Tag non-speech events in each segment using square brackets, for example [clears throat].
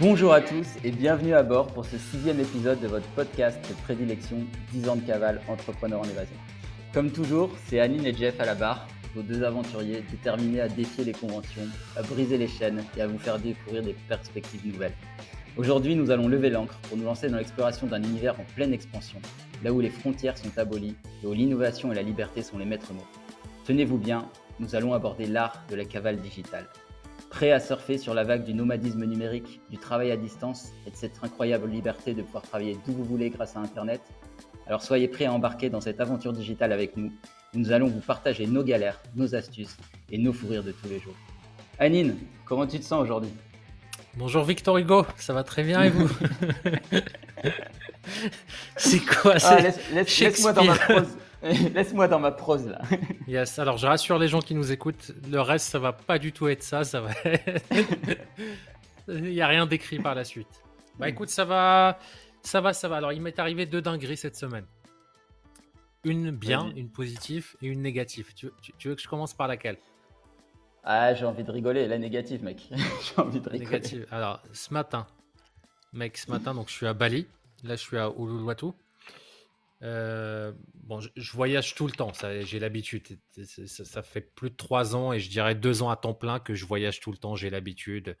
Bonjour à tous et bienvenue à bord pour ce sixième épisode de votre podcast de prédilection 10 ans de cavale entrepreneur en évasion. Comme toujours, c'est Anine et Jeff à la barre, vos deux aventuriers déterminés à défier les conventions, à briser les chaînes et à vous faire découvrir des perspectives nouvelles. Aujourd'hui, nous allons lever l'ancre pour nous lancer dans l'exploration d'un univers en pleine expansion, là où les frontières sont abolies et où l'innovation et la liberté sont les maîtres mots. Tenez-vous bien, nous allons aborder l'art de la cavale digitale. Prêt à surfer sur la vague du nomadisme numérique, du travail à distance et de cette incroyable liberté de pouvoir travailler d'où vous voulez grâce à Internet Alors soyez prêts à embarquer dans cette aventure digitale avec nous. Nous allons vous partager nos galères, nos astuces et nos fous rires de tous les jours. Anine, comment tu te sens aujourd'hui? Bonjour Victor Hugo, ça va très bien et vous? [laughs] [laughs] C'est quoi ah, Laisse-moi dans ma prose. [laughs] Laisse-moi dans ma prose là. [laughs] yes, alors je rassure les gens qui nous écoutent, le reste ça va pas du tout être ça, ça va. [laughs] Il n'y a rien d'écrit par la suite. Bah écoute, ça va, ça va, ça va. Alors il m'est arrivé deux dingueries cette semaine. Une bien, une positive et une négative. Tu, veux que je commence par laquelle? Ah, j'ai envie de rigoler. La négative, mec. j'ai envie de rigoler. Négative. Alors ce matin, mec, ce matin, donc je suis à Bali. Là, je suis à Uluwatu. Euh, bon, je, voyage tout le temps, j'ai l'habitude. Ça, fait plus de trois ans et je dirais deux ans à temps plein que je voyage tout le temps, j'ai l'habitude.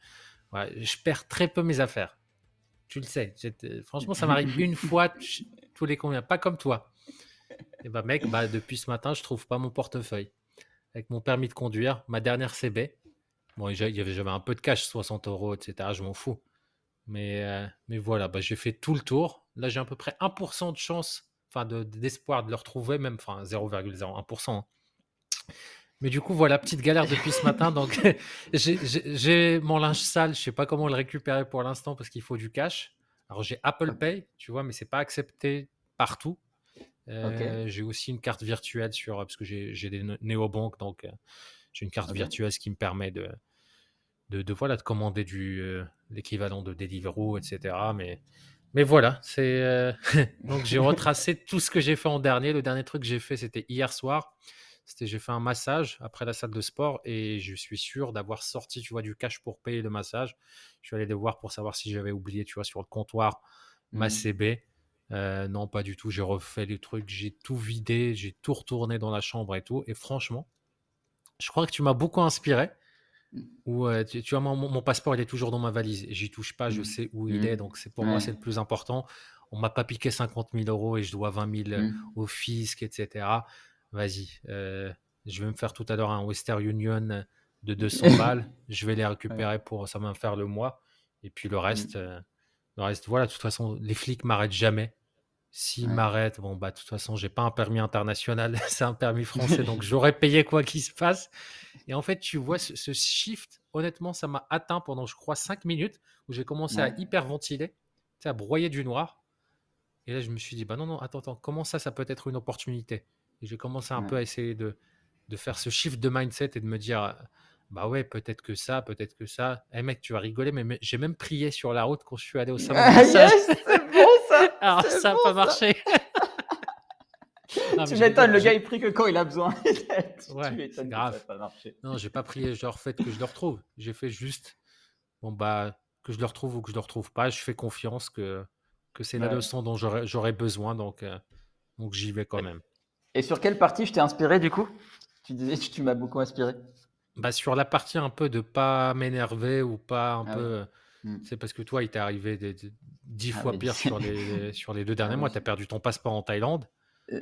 je perds très peu mes affaires. Tu le sais. Franchement, ça m'arrive une [laughs] fois tous les combien, pas comme toi. Et bah, mec, bah, depuis ce matin, je trouve pas mon portefeuille. Avec mon permis de conduire, ma dernière CB. Bon, j'avais un peu de cash, 60 euros, etc. Je m'en fous. Mais, euh, mais voilà, bah, j'ai fait tout le tour. Là, j'ai à peu près 1% de chance enfin d'espoir de, le retrouver, même enfin 0,01%. Hein. Mais du coup, voilà, petite galère depuis ce matin. Donc, [laughs] [laughs] j'ai mon linge sale. Je sais pas comment le récupérer pour l'instant parce qu'il faut du cash. Alors, j'ai Apple Pay, tu vois, mais c'est pas accepté partout. Euh, j'ai aussi une carte virtuelle sur parce que j'ai des néobanques, donc euh, j'ai une carte virtuelle qui me permet de de, voilà de commander du euh, l'équivalent de Deliveroo, etc. Mais mais voilà, c'est euh, [laughs] donc j'ai retracé tout ce que j'ai fait en dernier. Le dernier truc que j'ai fait, c'était hier soir. C'était j'ai fait un massage après la salle de sport et je suis sûr d'avoir sorti, tu vois, du cash pour payer le massage. Je suis allé le voir pour savoir si j'avais oublié, tu vois, sur le comptoir ma mmh. CB. Euh, non, pas du tout. J'ai refait les trucs, j'ai tout vidé, j'ai tout retourné dans la chambre et tout. Et franchement, je crois que tu m'as beaucoup inspiré. Ou tu, vois, mon, passeport, il est toujours dans ma valise. J'y touche pas, je mmh. sais où il mmh. est. Donc, c'est pour moi, c'est le plus important. On m'a pas piqué 50 000 euros et je dois 20 000 mmh. au fisc, etc. Vas-y. Euh, je vais me faire tout à l'heure un Western Union de 200 [laughs] balles. Je vais les récupérer pour ça va me faire le mois. Et puis le reste, euh, le reste, voilà. De toute façon, les flics m'arrêtent jamais. S'ils m'arrêtent, bon, bah, de toute façon, j'ai pas un permis international, [laughs] c'est un permis français, [laughs] donc j'aurais payé quoi qu'il se passe. Et en fait, tu vois, ce, shift, honnêtement, ça m'a atteint pendant, je crois, 5 minutes où j'ai commencé à hyperventiler, à broyer du noir. Et là, je me suis dit, bah non, non, attends, attends, comment ça, ça peut être une opportunité? Et j'ai commencé un peu à essayer de, de faire ce shift de mindset et de me dire, bah ouais, peut-être que ça, peut-être que ça. Eh mec, tu vas rigoler, mais, j'ai même prié sur la route quand je suis allé au salon. Ah, Alors ça n'a pas marché. [laughs] tu m'étonnes, le gars il prie que quand il a besoin. [laughs] ouais, c'est grave. Pas non, j'ai pas prié genre fait que je le retrouve. J'ai fait juste bon bah que je le retrouve ou que je le retrouve pas. Je fais confiance que que c'est la leçon dont j'aurais besoin donc euh, donc j'y vais quand même. Et sur quelle partie je t'ai inspiré du coup? Tu disais que tu m'as beaucoup inspiré. Bah sur la partie un peu de pas m'énerver ou pas un ah peu. Hmm. C'est parce que toi, il t'est arrivé dix ah, fois pire sur les, [laughs] sur les deux derniers ah mois. Tu as perdu ton passeport en Thaïlande. [laughs]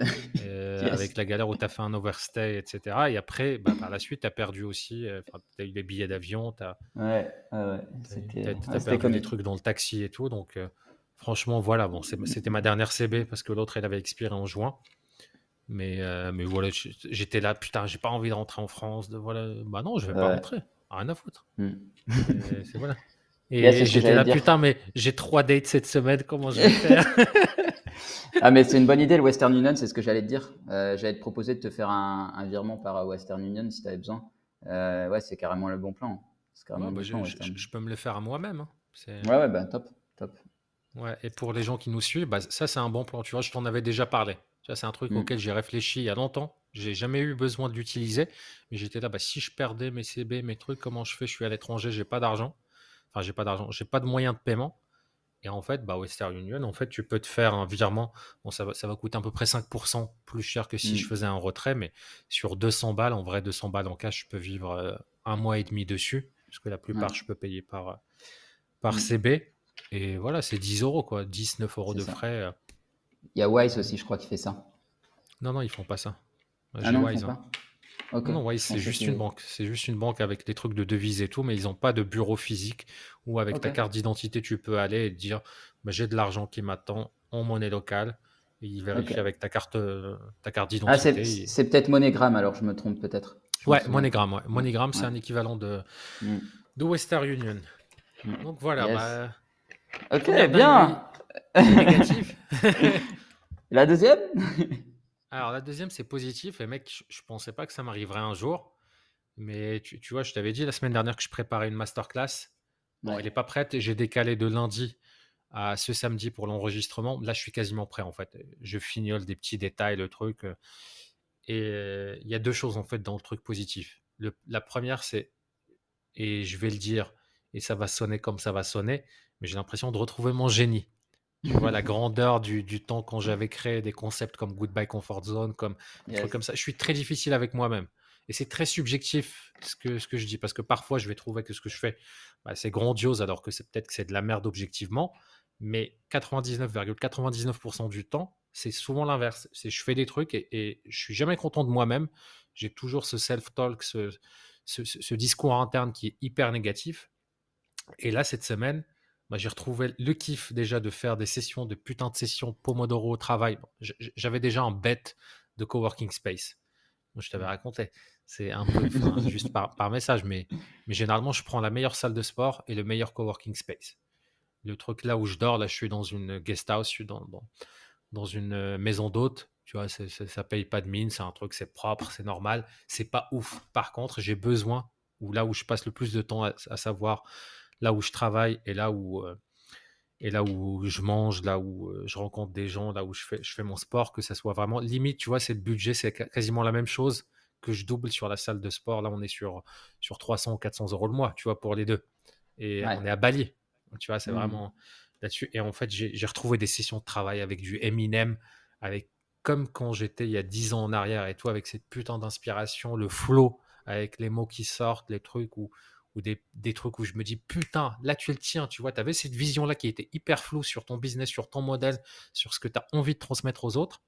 Euh, avec la galère où tu as fait un overstay, etc. Et après, bah, par la suite, tu as perdu aussi. Euh, tu as eu les billets d'avion. Tu as, ouais, ouais. perdu des trucs dans le taxi et tout. Donc, euh, franchement, voilà. Bon, c'était ma dernière CB parce que l'autre, elle avait expiré en juin. Mais, mais voilà, j'étais là, putain, j'ai pas envie de rentrer en France. De, voilà. Bah non, je vais pas rentrer. Rien à foutre. Hmm. C'est voilà. [laughs] Et j'étais là, putain, mais j'ai trois dates cette semaine, comment je vais [laughs] faire? Ah, mais c'est une bonne idée, le Western Union, c'est ce que j'allais te dire. Euh, j'allais te proposer de te faire un, virement par Western Union si tu avais besoin. Euh, ouais, c'est carrément le bon plan. Carrément bah, je, peux me le faire à moi-même. Hein. Ouais, ouais, bah, top, top. Ouais, et pour les gens qui nous suivent, bah, ça, c'est un bon plan. Tu vois, je t'en avais déjà parlé. Ça, c'est un truc mm. auquel j'ai réfléchi il y a longtemps. J'ai jamais eu besoin de l'utiliser. Mais j'étais là, bah, si je perdais mes CB, mes trucs, comment je fais? Je suis à l'étranger, j'ai pas d'argent Enfin, j'ai pas d'argent, j'ai pas de moyen de paiement. Et en fait, bah, Western Union, en fait, tu peux te faire un virement. Bon, ça va, ça va coûter à peu près 5% plus cher que si je mm. faisais un retrait, mais sur 200 balles, en vrai, 200 balles en cash, je peux vivre euh, un mois et demi dessus, parce que la plupart, je peux payer par, euh, par mm. CB. Et voilà, c'est 10 euros, quoi. 10, 9 euros de frais. Euh. Il y a Wise aussi, je crois, qui fait ça. Non, non, ils font pas ça. Ah non, Wise, hein. Non, c'est juste une banque. C'est juste une banque avec des trucs de devises et tout, mais ils n'ont pas de bureau physique où avec ta carte d'identité, tu peux aller et dire bah, j'ai de l'argent qui m'attend en monnaie locale. Et ils vérifient avec ta carte, euh, ta carte ah, d'identité. Ah, c'est peut-être MoneyGram, alors je me trompe peut-être. Ouais, MoneyGram. Ouais. MoneyGram, c'est un équivalent de, mm. de Western Union. Mm. Donc voilà. Bah, ok, bien. Négatif. [laughs] La deuxième? [laughs] Alors, la deuxième, c'est positif. Et mec, je, ne pensais pas que ça m'arriverait un jour. Mais tu, vois, je t'avais dit la semaine dernière que je préparais une masterclass. Bon, elle n'est pas prête. J'ai décalé de lundi à ce samedi pour l'enregistrement. Là, je suis quasiment prêt en fait. Je fignole des petits détails, le truc. Et il y a deux choses en fait dans le truc positif. la première, c'est, et je vais le dire, et ça va sonner comme ça va sonner, mais j'ai l'impression de retrouver mon génie. Tu vois la grandeur du, du temps quand j'avais créé des concepts comme Goodbye Comfort Zone, comme des trucs comme ça. Je suis très difficile avec moi-même. Et c'est très subjectif ce que, ce que je dis, parce que parfois je vais trouver que ce que je fais, bah, c'est grandiose, alors que c'est peut-être que c'est de la merde objectivement. Mais 99,99% du temps, c'est souvent l'inverse. C'est je fais des trucs et, et je suis jamais content de moi-même. J'ai toujours ce self-talk, ce, ce, ce, discours interne qui est hyper négatif. Et là, cette semaine, bah, j'ai retrouvé le kiff déjà de faire des sessions, de putain de sessions Pomodoro au travail. J'avais déjà un bête de coworking space. Je t'avais mmh. raconté. C'est un peu [laughs] juste par, par, message, mais, mais généralement, je prends la meilleure salle de sport et le meilleur coworking space. Le truc là où je dors, là, je suis dans une guest house, je suis dans, dans, dans une euh, maison d'hôte. Tu vois, ça, ça paye pas de mine, c'est un truc, c'est propre, c'est normal. C'est pas ouf. Par contre, j'ai besoin, ou là où je passe le plus de temps à savoir là où je travaille et là où, euh, et là où je mange, là où euh, je rencontre des gens, là où je fais, je fais mon sport, que ça soit vraiment limite, tu vois, c'est le budget, c'est quasiment la même chose que je double sur la salle de sport. Là, on est sur, sur 300 ou 400 euros le mois, tu vois, pour les deux. Et on est à Bali, tu vois, c'est mmh. vraiment là-dessus. Et en fait, j'ai retrouvé des sessions de travail avec du Eminem, avec comme quand j'étais il y a 10 ans en arrière et tout, avec cette putain d'inspiration, le flow, avec les mots qui sortent, les trucs où, ou des, des, trucs où je me dis putain, là tu le tien, tu vois, tu avais cette vision-là qui était hyper floue sur ton business, sur ton modèle, sur ce que tu as envie de transmettre aux autres.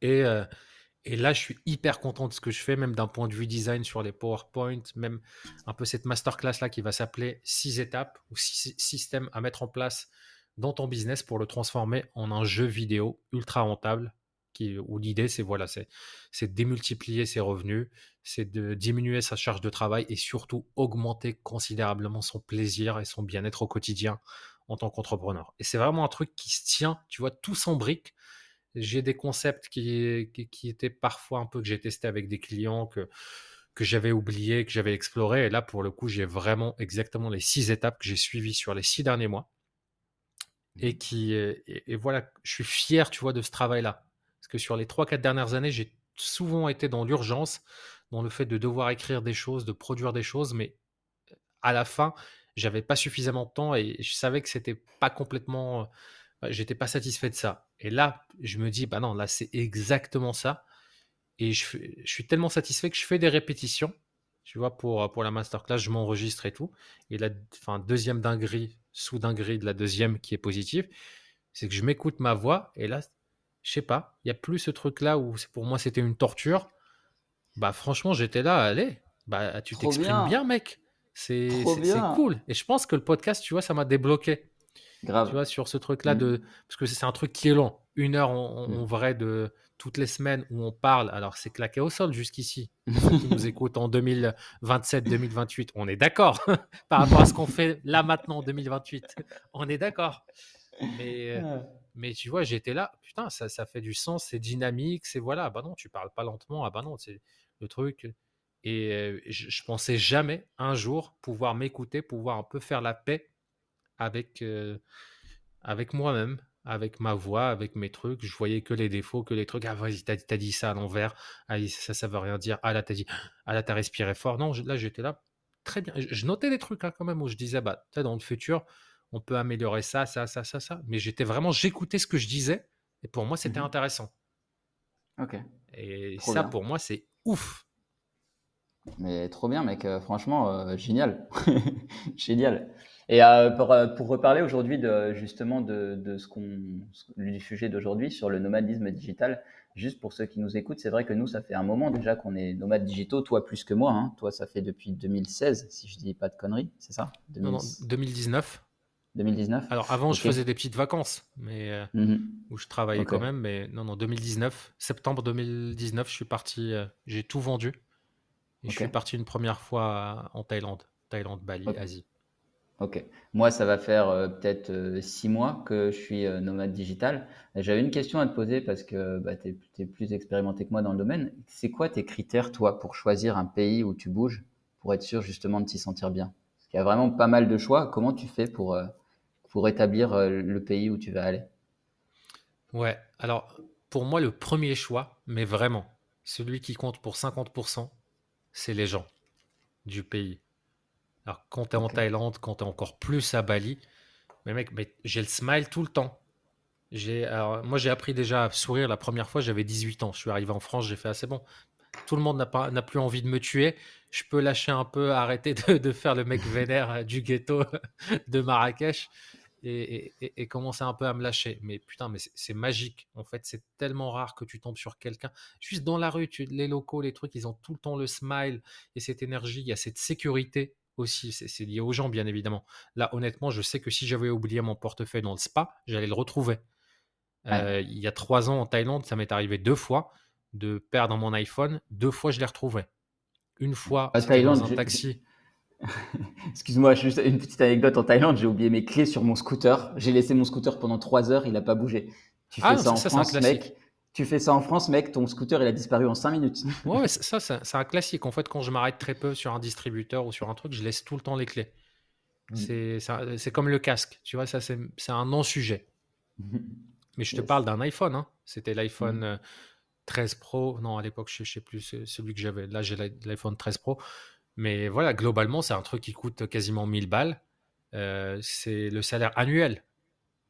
Et, euh, et là, je suis hyper content de ce que je fais, même d'un point de vue design sur les PowerPoint, même un peu cette masterclass là qui va s'appeler 6 étapes ou 6 systèmes à mettre en place dans ton business pour le transformer en un jeu vidéo ultra rentable où l'idée, c'est voilà, c'est, c'est démultiplier ses revenus, c'est de diminuer sa charge de travail et surtout augmenter considérablement son plaisir et son bien-être au quotidien en tant qu'entrepreneur. Et c'est vraiment un truc qui se tient, tu vois, tout s'embrique. J'ai des concepts qui, qui, étaient parfois un peu que j'ai testé avec des clients que, que j'avais oublié, que j'avais exploré. Et là, pour le coup, j'ai vraiment exactement les six étapes que j'ai suivies sur les six derniers mois. Et mmh. qui, et voilà, je suis fier, tu vois, de ce travail-là. Que sur les 3-4 dernières années, j'ai souvent été dans l'urgence, dans le fait de devoir écrire des choses, de produire des choses, mais à la fin, j'avais pas suffisamment de temps et je savais que c'était pas complètement. Euh, j'étais pas satisfait de ça. Et là, je me dis, bah non, là, c'est exactement ça. Et je, suis tellement satisfait que je fais des répétitions. Tu vois, pour, pour la masterclass, je m'enregistre et tout. Et la enfin, deuxième dinguerie, sous dinguerie de la deuxième qui est positive, c'est que je m'écoute ma voix. Et là, je sais pas, il y a plus ce truc-là où pour moi c'était une torture. Bah franchement, j'étais là, allez, bah tu t'exprimes bien. mec. C'est cool. Et je pense que le podcast, tu vois, ça m'a débloqué. Grave. Tu vois, sur ce truc-là, mm. de parce que c'est un truc qui est long. Une heure en, mm. vrai de toutes les semaines où on parle. Alors, c'est claqué au sol jusqu'ici. [laughs] Ceux qui nous écoutent en 2027, 2028, on est d'accord [laughs] par rapport à ce qu'on fait là maintenant en 2028. On est d'accord. Mais, mais tu vois, j'étais là, putain, ça, ça fait du sens, c'est dynamique, c'est voilà, bah non, tu parles pas lentement, ah bah non, c'est le truc. Et je, pensais jamais un jour pouvoir m'écouter, pouvoir un peu faire la paix avec, avec moi-même, avec ma voix, avec mes trucs. Je voyais que les défauts, que les trucs. Ah, vas-y, t'as, as dit ça à l'envers. Ah, ça, ça veut rien dire. Ah, là, t'as dit. Ah, là, t'as respiré fort. Non, là, j'étais là. très bien. Je, notais des trucs hein, quand même où je disais, bah, dans le futur, on peut améliorer ça, ça, ça, ça, ça. Mais j'étais vraiment, j'écoutais ce que je disais et pour moi, c'était mmh intéressant. Ok. Et ça, pour moi, c'est ouf. Mais trop bien, mec. Euh, franchement, euh, génial. [laughs] génial. Et euh, pour, reparler aujourd'hui de, justement de, ce qu'on, du sujet d'aujourd'hui sur le nomadisme digital, juste pour ceux qui nous écoutent, c'est vrai que nous, ça fait un moment déjà qu'on est nomades digitaux, toi plus que moi. Hein. Toi, ça fait depuis 2016, si je dis pas de conneries, c'est ça? Non, non, 2019. 2019 Alors avant, je faisais des petites vacances, mais euh, mmh où je travaillais quand même. Mais non, non, 2019, septembre 2019, je suis parti, euh, j'ai tout vendu. Et je suis parti une première fois en Thaïlande, Thaïlande, Bali, Asie. Ok. Moi, ça va faire euh, peut-être six mois que je suis nomade digital. J'avais une question à te poser parce que bah, tu es, plus expérimenté que moi dans le domaine. C'est quoi tes critères, toi, pour choisir un pays où tu bouges, pour être sûr justement de t'y sentir bien? Parce qu'il y a vraiment pas mal de choix. Comment tu fais pour, pour établir euh, le pays où tu vas aller? Ouais, alors pour moi, le premier choix, mais vraiment, celui qui compte pour 50%, c'est les gens du pays. Alors, quand tu es en Thaïlande, quand tu es encore plus à Bali, mais mec, mais j'ai le smile tout le temps. J'ai, moi, j'ai appris déjà à sourire la première fois, j'avais 18 ans. Je suis arrivé en France, j'ai fait assez bon. Tout le monde n'a, pas, n'a plus envie de me tuer. Je peux lâcher un peu, arrêter de, de faire le mec vénère du ghetto [laughs] de Marrakech et, commencer un peu à me lâcher. Mais putain, mais c'est magique. En fait, c'est tellement rare que tu tombes sur quelqu'un. Juste dans la rue, tu, les locaux, les trucs, ils ont tout le temps le smile et cette énergie. Il y a cette sécurité aussi. C'est lié aux gens, bien évidemment. Là, honnêtement, je sais que si j'avais oublié mon portefeuille dans le spa, j'allais le retrouver. Euh, il y a trois ans en Thaïlande, ça m'est arrivé deux fois de perdre mon iPhone. Deux fois, je l'ai retrouvé. Une fois, dans un taxi. [laughs] Excuse-moi, juste une petite anecdote en Thaïlande, j'ai oublié mes clés sur mon scooter. J'ai laissé mon scooter pendant trois heures, il n'a pas bougé. Tu fais ah, ça, en France, mec. Tu fais ça en France, mec, ton scooter il a disparu en cinq minutes. [laughs] ouais, ça, c'est un classique. En fait, quand je m'arrête très peu sur un distributeur ou sur un truc, je laisse tout le temps les clés. Mm. C'est comme le casque, tu vois, ça c'est un non-sujet. [laughs] Mais je te parle d'un iPhone, hein. c'était l'iPhone 13 mm. euh, Pro. Non, à l'époque, je ne sais plus celui que j'avais. Là, j'ai l'iPhone 13 Pro. Mais voilà, globalement, c'est un truc qui coûte quasiment 1000 balles. Euh, c'est le salaire annuel.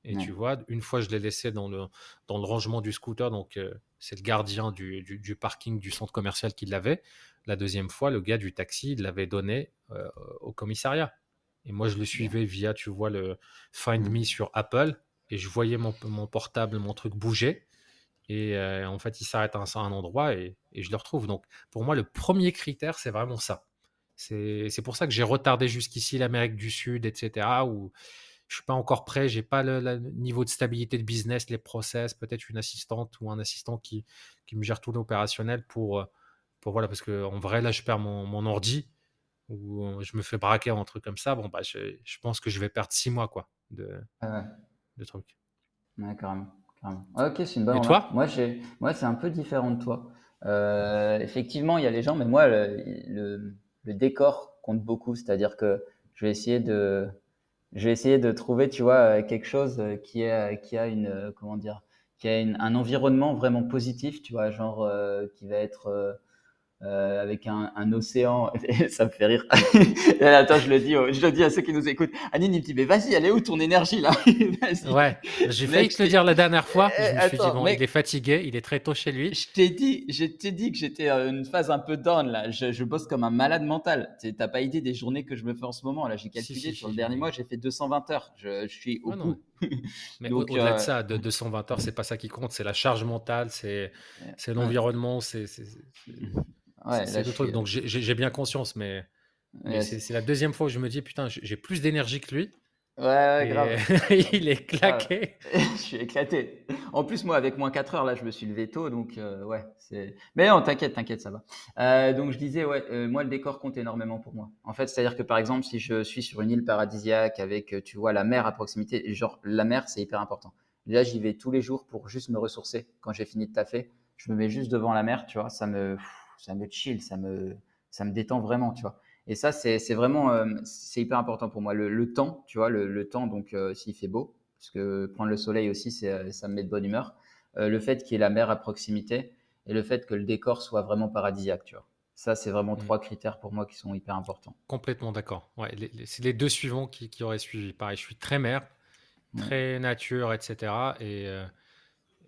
Et tu vois, une fois, je l'ai laissé dans le, dans le rangement du scooter. Donc, euh, c'est le gardien du, du, parking du centre commercial qui l'avait. La deuxième fois, le gars du taxi, il l'avait donné euh, au commissariat. Et moi, je le suivais via, tu vois, le Find Me sur Apple. Et je voyais mon, mon portable, mon truc bouger. Et en fait, il s'arrête à un, endroit et, et, je le retrouve. Donc, pour moi, le premier critère, c'est vraiment ça. C'est pour ça que j'ai retardé jusqu'ici l'Amérique du Sud, etc. Où je suis pas encore prêt, j'ai pas le, niveau de stabilité de business, les process, peut-être une assistante ou un assistant qui, qui me gère tout l'opérationnel pour, pour voilà, parce que en vrai là je perds mon, mon ordi ou je me fais braquer un truc comme ça. Bon bah je, je pense que je vais perdre six mois quoi de, ah de trucs. Ouais, carrément. ok, c'est une bonne. Et toi? Moi, moi c'est un peu différent de toi. Euh, effectivement, il y a les gens, mais moi, le le décor compte beaucoup. C'est-à-dire que je vais essayer de, je vais essayer de trouver, tu vois, euh, quelque chose euh, qui, est, qui a une, euh, comment dire, qui a un environnement vraiment positif, tu vois, genre qui va être euh, avec un, un, océan. [laughs] ça me fait rire. [laughs] Attends, je le dis, je le dis à ceux qui nous écoutent. Anine, il me dit, mais vas-y, elle est où ton énergie là? [laughs] Ouais, j'ai failli te le dire la dernière fois. Je me suis dit, bon, il est fatigué, il est très tôt chez lui. Je t'ai dit, je t'ai dit que j'étais une phase un peu down là. Je, je bosse comme un malade mental. T'as pas idée des journées que je me fais en ce moment là. J'ai calculé sur le dernier mois, j'ai fait 220 heures. Je, je suis au bout. Mais au-delà de euh, ça, de 220 heures, c'est pas ça qui compte. C'est la charge mentale, c'est l'environnement, c'est Ouais, c'est le truc. Donc j'ai bien conscience, mais, c'est la deuxième fois où je me dis putain, j'ai plus d'énergie que lui. Ouais, ouais grave. [laughs] il est claqué. [laughs] je suis éclaté. En plus, moi, avec moins 4 heures, là, je me suis levé tôt, donc euh, ouais. Mais non, t'inquiète, t'inquiète, ça va. Euh, donc je disais, ouais, euh, moi, le décor compte énormément pour moi. En fait, c'est-à-dire que par exemple, si je suis sur une île paradisiaque avec, tu vois, la mer à proximité, genre la mer, c'est hyper important. Là, j'y vais tous les jours pour juste me ressourcer. Quand j'ai fini de taffer, je me mets juste devant la mer, tu vois, ça me ça me chill, ça me, ça me détend vraiment, tu vois. Et ça, c'est vraiment, euh, c'est hyper important pour moi. Le, temps, tu vois, le, temps, donc euh, s'il fait beau, parce que prendre le soleil aussi, euh, ça me met de bonne humeur. le fait qu'il y ait la mer à proximité et le fait que le décor soit vraiment paradisiaque, tu vois. Ça, c'est vraiment mmh. trois critères pour moi qui sont hyper importants. Complètement d'accord. Ouais, c'est les deux suivants qui, auraient suivi. Pareil, je suis très mer, très nature, etc. Et, euh,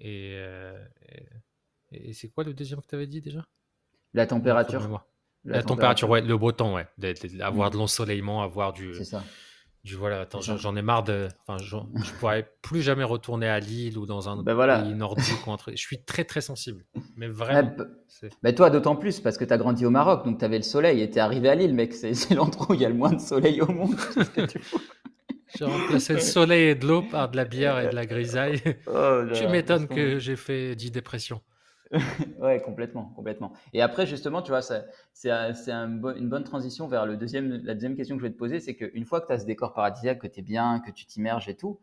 et, et, c'est quoi le deuxième que tu avais dit déjà? La température. La, température, ouais, le beau temps, ouais. Avoir mmh. de l'ensoleillement, avoir du. C'est ça voilà, attends, j'en ai marre de. Enfin, [laughs] je pourrais plus jamais retourner à Lille ou dans un ben voilà. pays nordique. Je suis très, très sensible. Mais [laughs] vraiment. mais toi, d'autant plus, parce que tu as grandi au Maroc, donc tu avais le soleil et tu es arrivé à Lille, mec. C'est l'endroit où il y a le moins de soleil au monde. [laughs] J'ai remplacé le soleil et de l'eau par de la bière et de la grisaille. Oh tu m'étonnes que j'ai fait 10 dépressions. [laughs] ouais, complètement, complètement. Et après, justement, tu vois, c'est un, une bonne transition vers le deuxième, la deuxième question que je vais te poser, c'est qu'une fois que tu as ce décor paradisiaque, que tu es bien, que tu t'immerges et tout,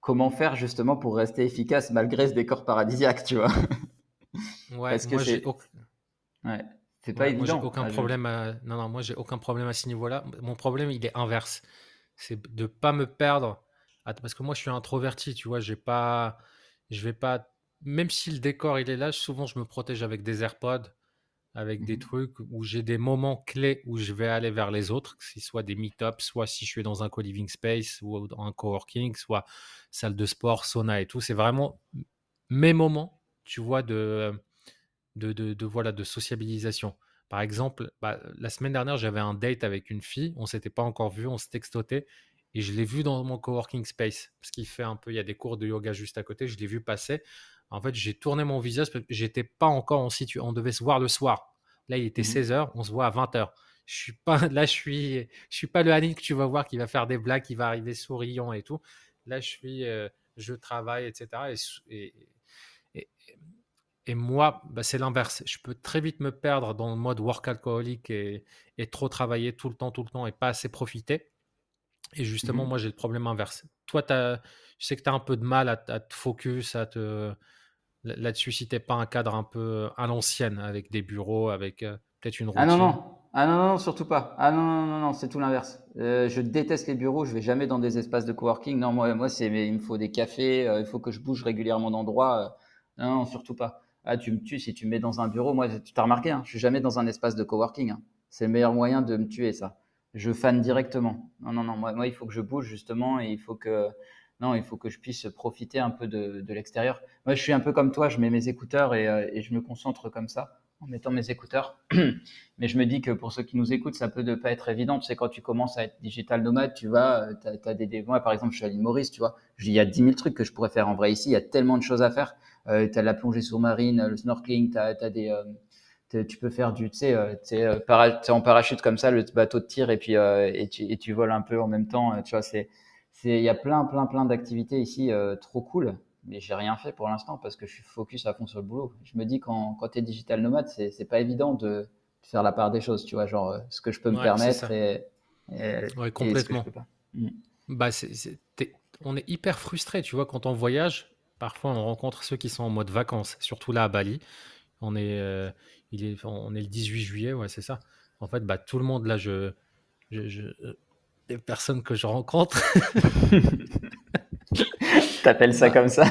comment faire justement pour rester efficace malgré ce décor paradisiaque, tu vois? Ouais, Parce que c'est ouais, c'est pas évident. Moi, aucun problème Non, non, moi, j'ai aucun problème à ce niveau-là. Mon problème, il est inverse. C'est de pas me perdre. Parce que moi, je suis introverti, tu vois, j'ai pas... je vais pas même si le décor il est là, souvent je me protège avec des AirPods, avec des mmh trucs où j'ai des moments clés où je vais aller vers les autres, que ce soit des meet-ups, soit si je suis dans un co-living space ou un coworking, soit salle de sport, sauna et tout. C'est vraiment mes moments, tu vois, de, de, de, voilà, de sociabilisation. Par exemple, bah, la semaine dernière, j'avais un date avec une fille, on s'était pas encore vu, on s'est textoté, et je l'ai vu dans mon coworking space, parce qu'il fait un peu, il y a des cours de yoga juste à côté, je l'ai vu passer. En fait, j'ai tourné mon visage parce que j'étais pas encore en situation. On devait se voir le soir. Là, il était 16h, mmh on se voit à 20h. Je suis pas [laughs] là, je suis, je suis pas le Annie que tu vas voir qui va faire des blagues, qui va arriver souriant et tout. Là, je suis, euh, je travaille, etc. Et, et, moi, bah, c'est l'inverse. Je peux très vite me perdre dans le mode work alcoolique et, trop travailler tout le temps, tout le temps et pas assez profiter. Et justement, mmh moi, j'ai le problème inverse. Toi, as, je sais que tu as un peu de mal à, à te focus, à te, là-dessus si t'es pas un cadre un peu à l'ancienne avec des bureaux, avec euh, peut-être une routine. Ah non non, ah non non, surtout pas. Ah non non non, non c'est tout l'inverse. Euh, je déteste les bureaux. Je vais jamais dans des espaces de coworking. Non moi moi c'est il me faut des cafés. Euh, il faut que je bouge régulièrement d'endroit. non, non surtout pas. Ah tu me tues si tu me mets dans un bureau. Moi tu t'as remarqué, hein, je suis jamais dans un espace de coworking. Hein. C'est le meilleur moyen de me tuer ça. Je fan directement. Non non non moi, moi il faut que je bouge justement et il faut que non, il faut que je puisse profiter un peu de, l'extérieur. Moi, je suis un peu comme toi, je mets mes écouteurs euh, et, je me concentre comme ça en mettant mes écouteurs. [clears throat] Mais je me dis que pour ceux qui nous écoutent, ça peut ne pas être évident. Tu sais, quand tu commences à être digital nomade, tu vas, tu as, des, Moi, par exemple, je suis à l'île Maurice, tu vois. Il y a 10 000 trucs que je pourrais faire en vrai ici. Il y a tellement de choses à faire. Euh, tu as la plongée sous-marine, le snorkeling, tu as, des. Euh, tu peux faire du, tu sais, en parachute comme ça, le bateau de tir et puis et tu, et tu voles un peu en même temps. Tu vois, c'est il y a plein, plein, plein d'activités ici euh, trop cool, mais j'ai rien fait pour l'instant parce que je suis focus à fond sur le boulot. Je me dis quand, quand tu es digital nomade, c'est, c'est pas évident de faire la part des choses, tu vois, genre euh, ce que je peux me permettre et, ouais, complètement. Mm. Bah, c'est, on est hyper frustré, tu vois, quand on voyage. Parfois, on rencontre ceux qui sont en mode vacances, surtout là à Bali. On est, euh, il est, on est le 18 juillet, ouais, c'est ça. En fait, bah, tout le monde là, je, je des personnes que je rencontre. [laughs] T'appelles ça comme ça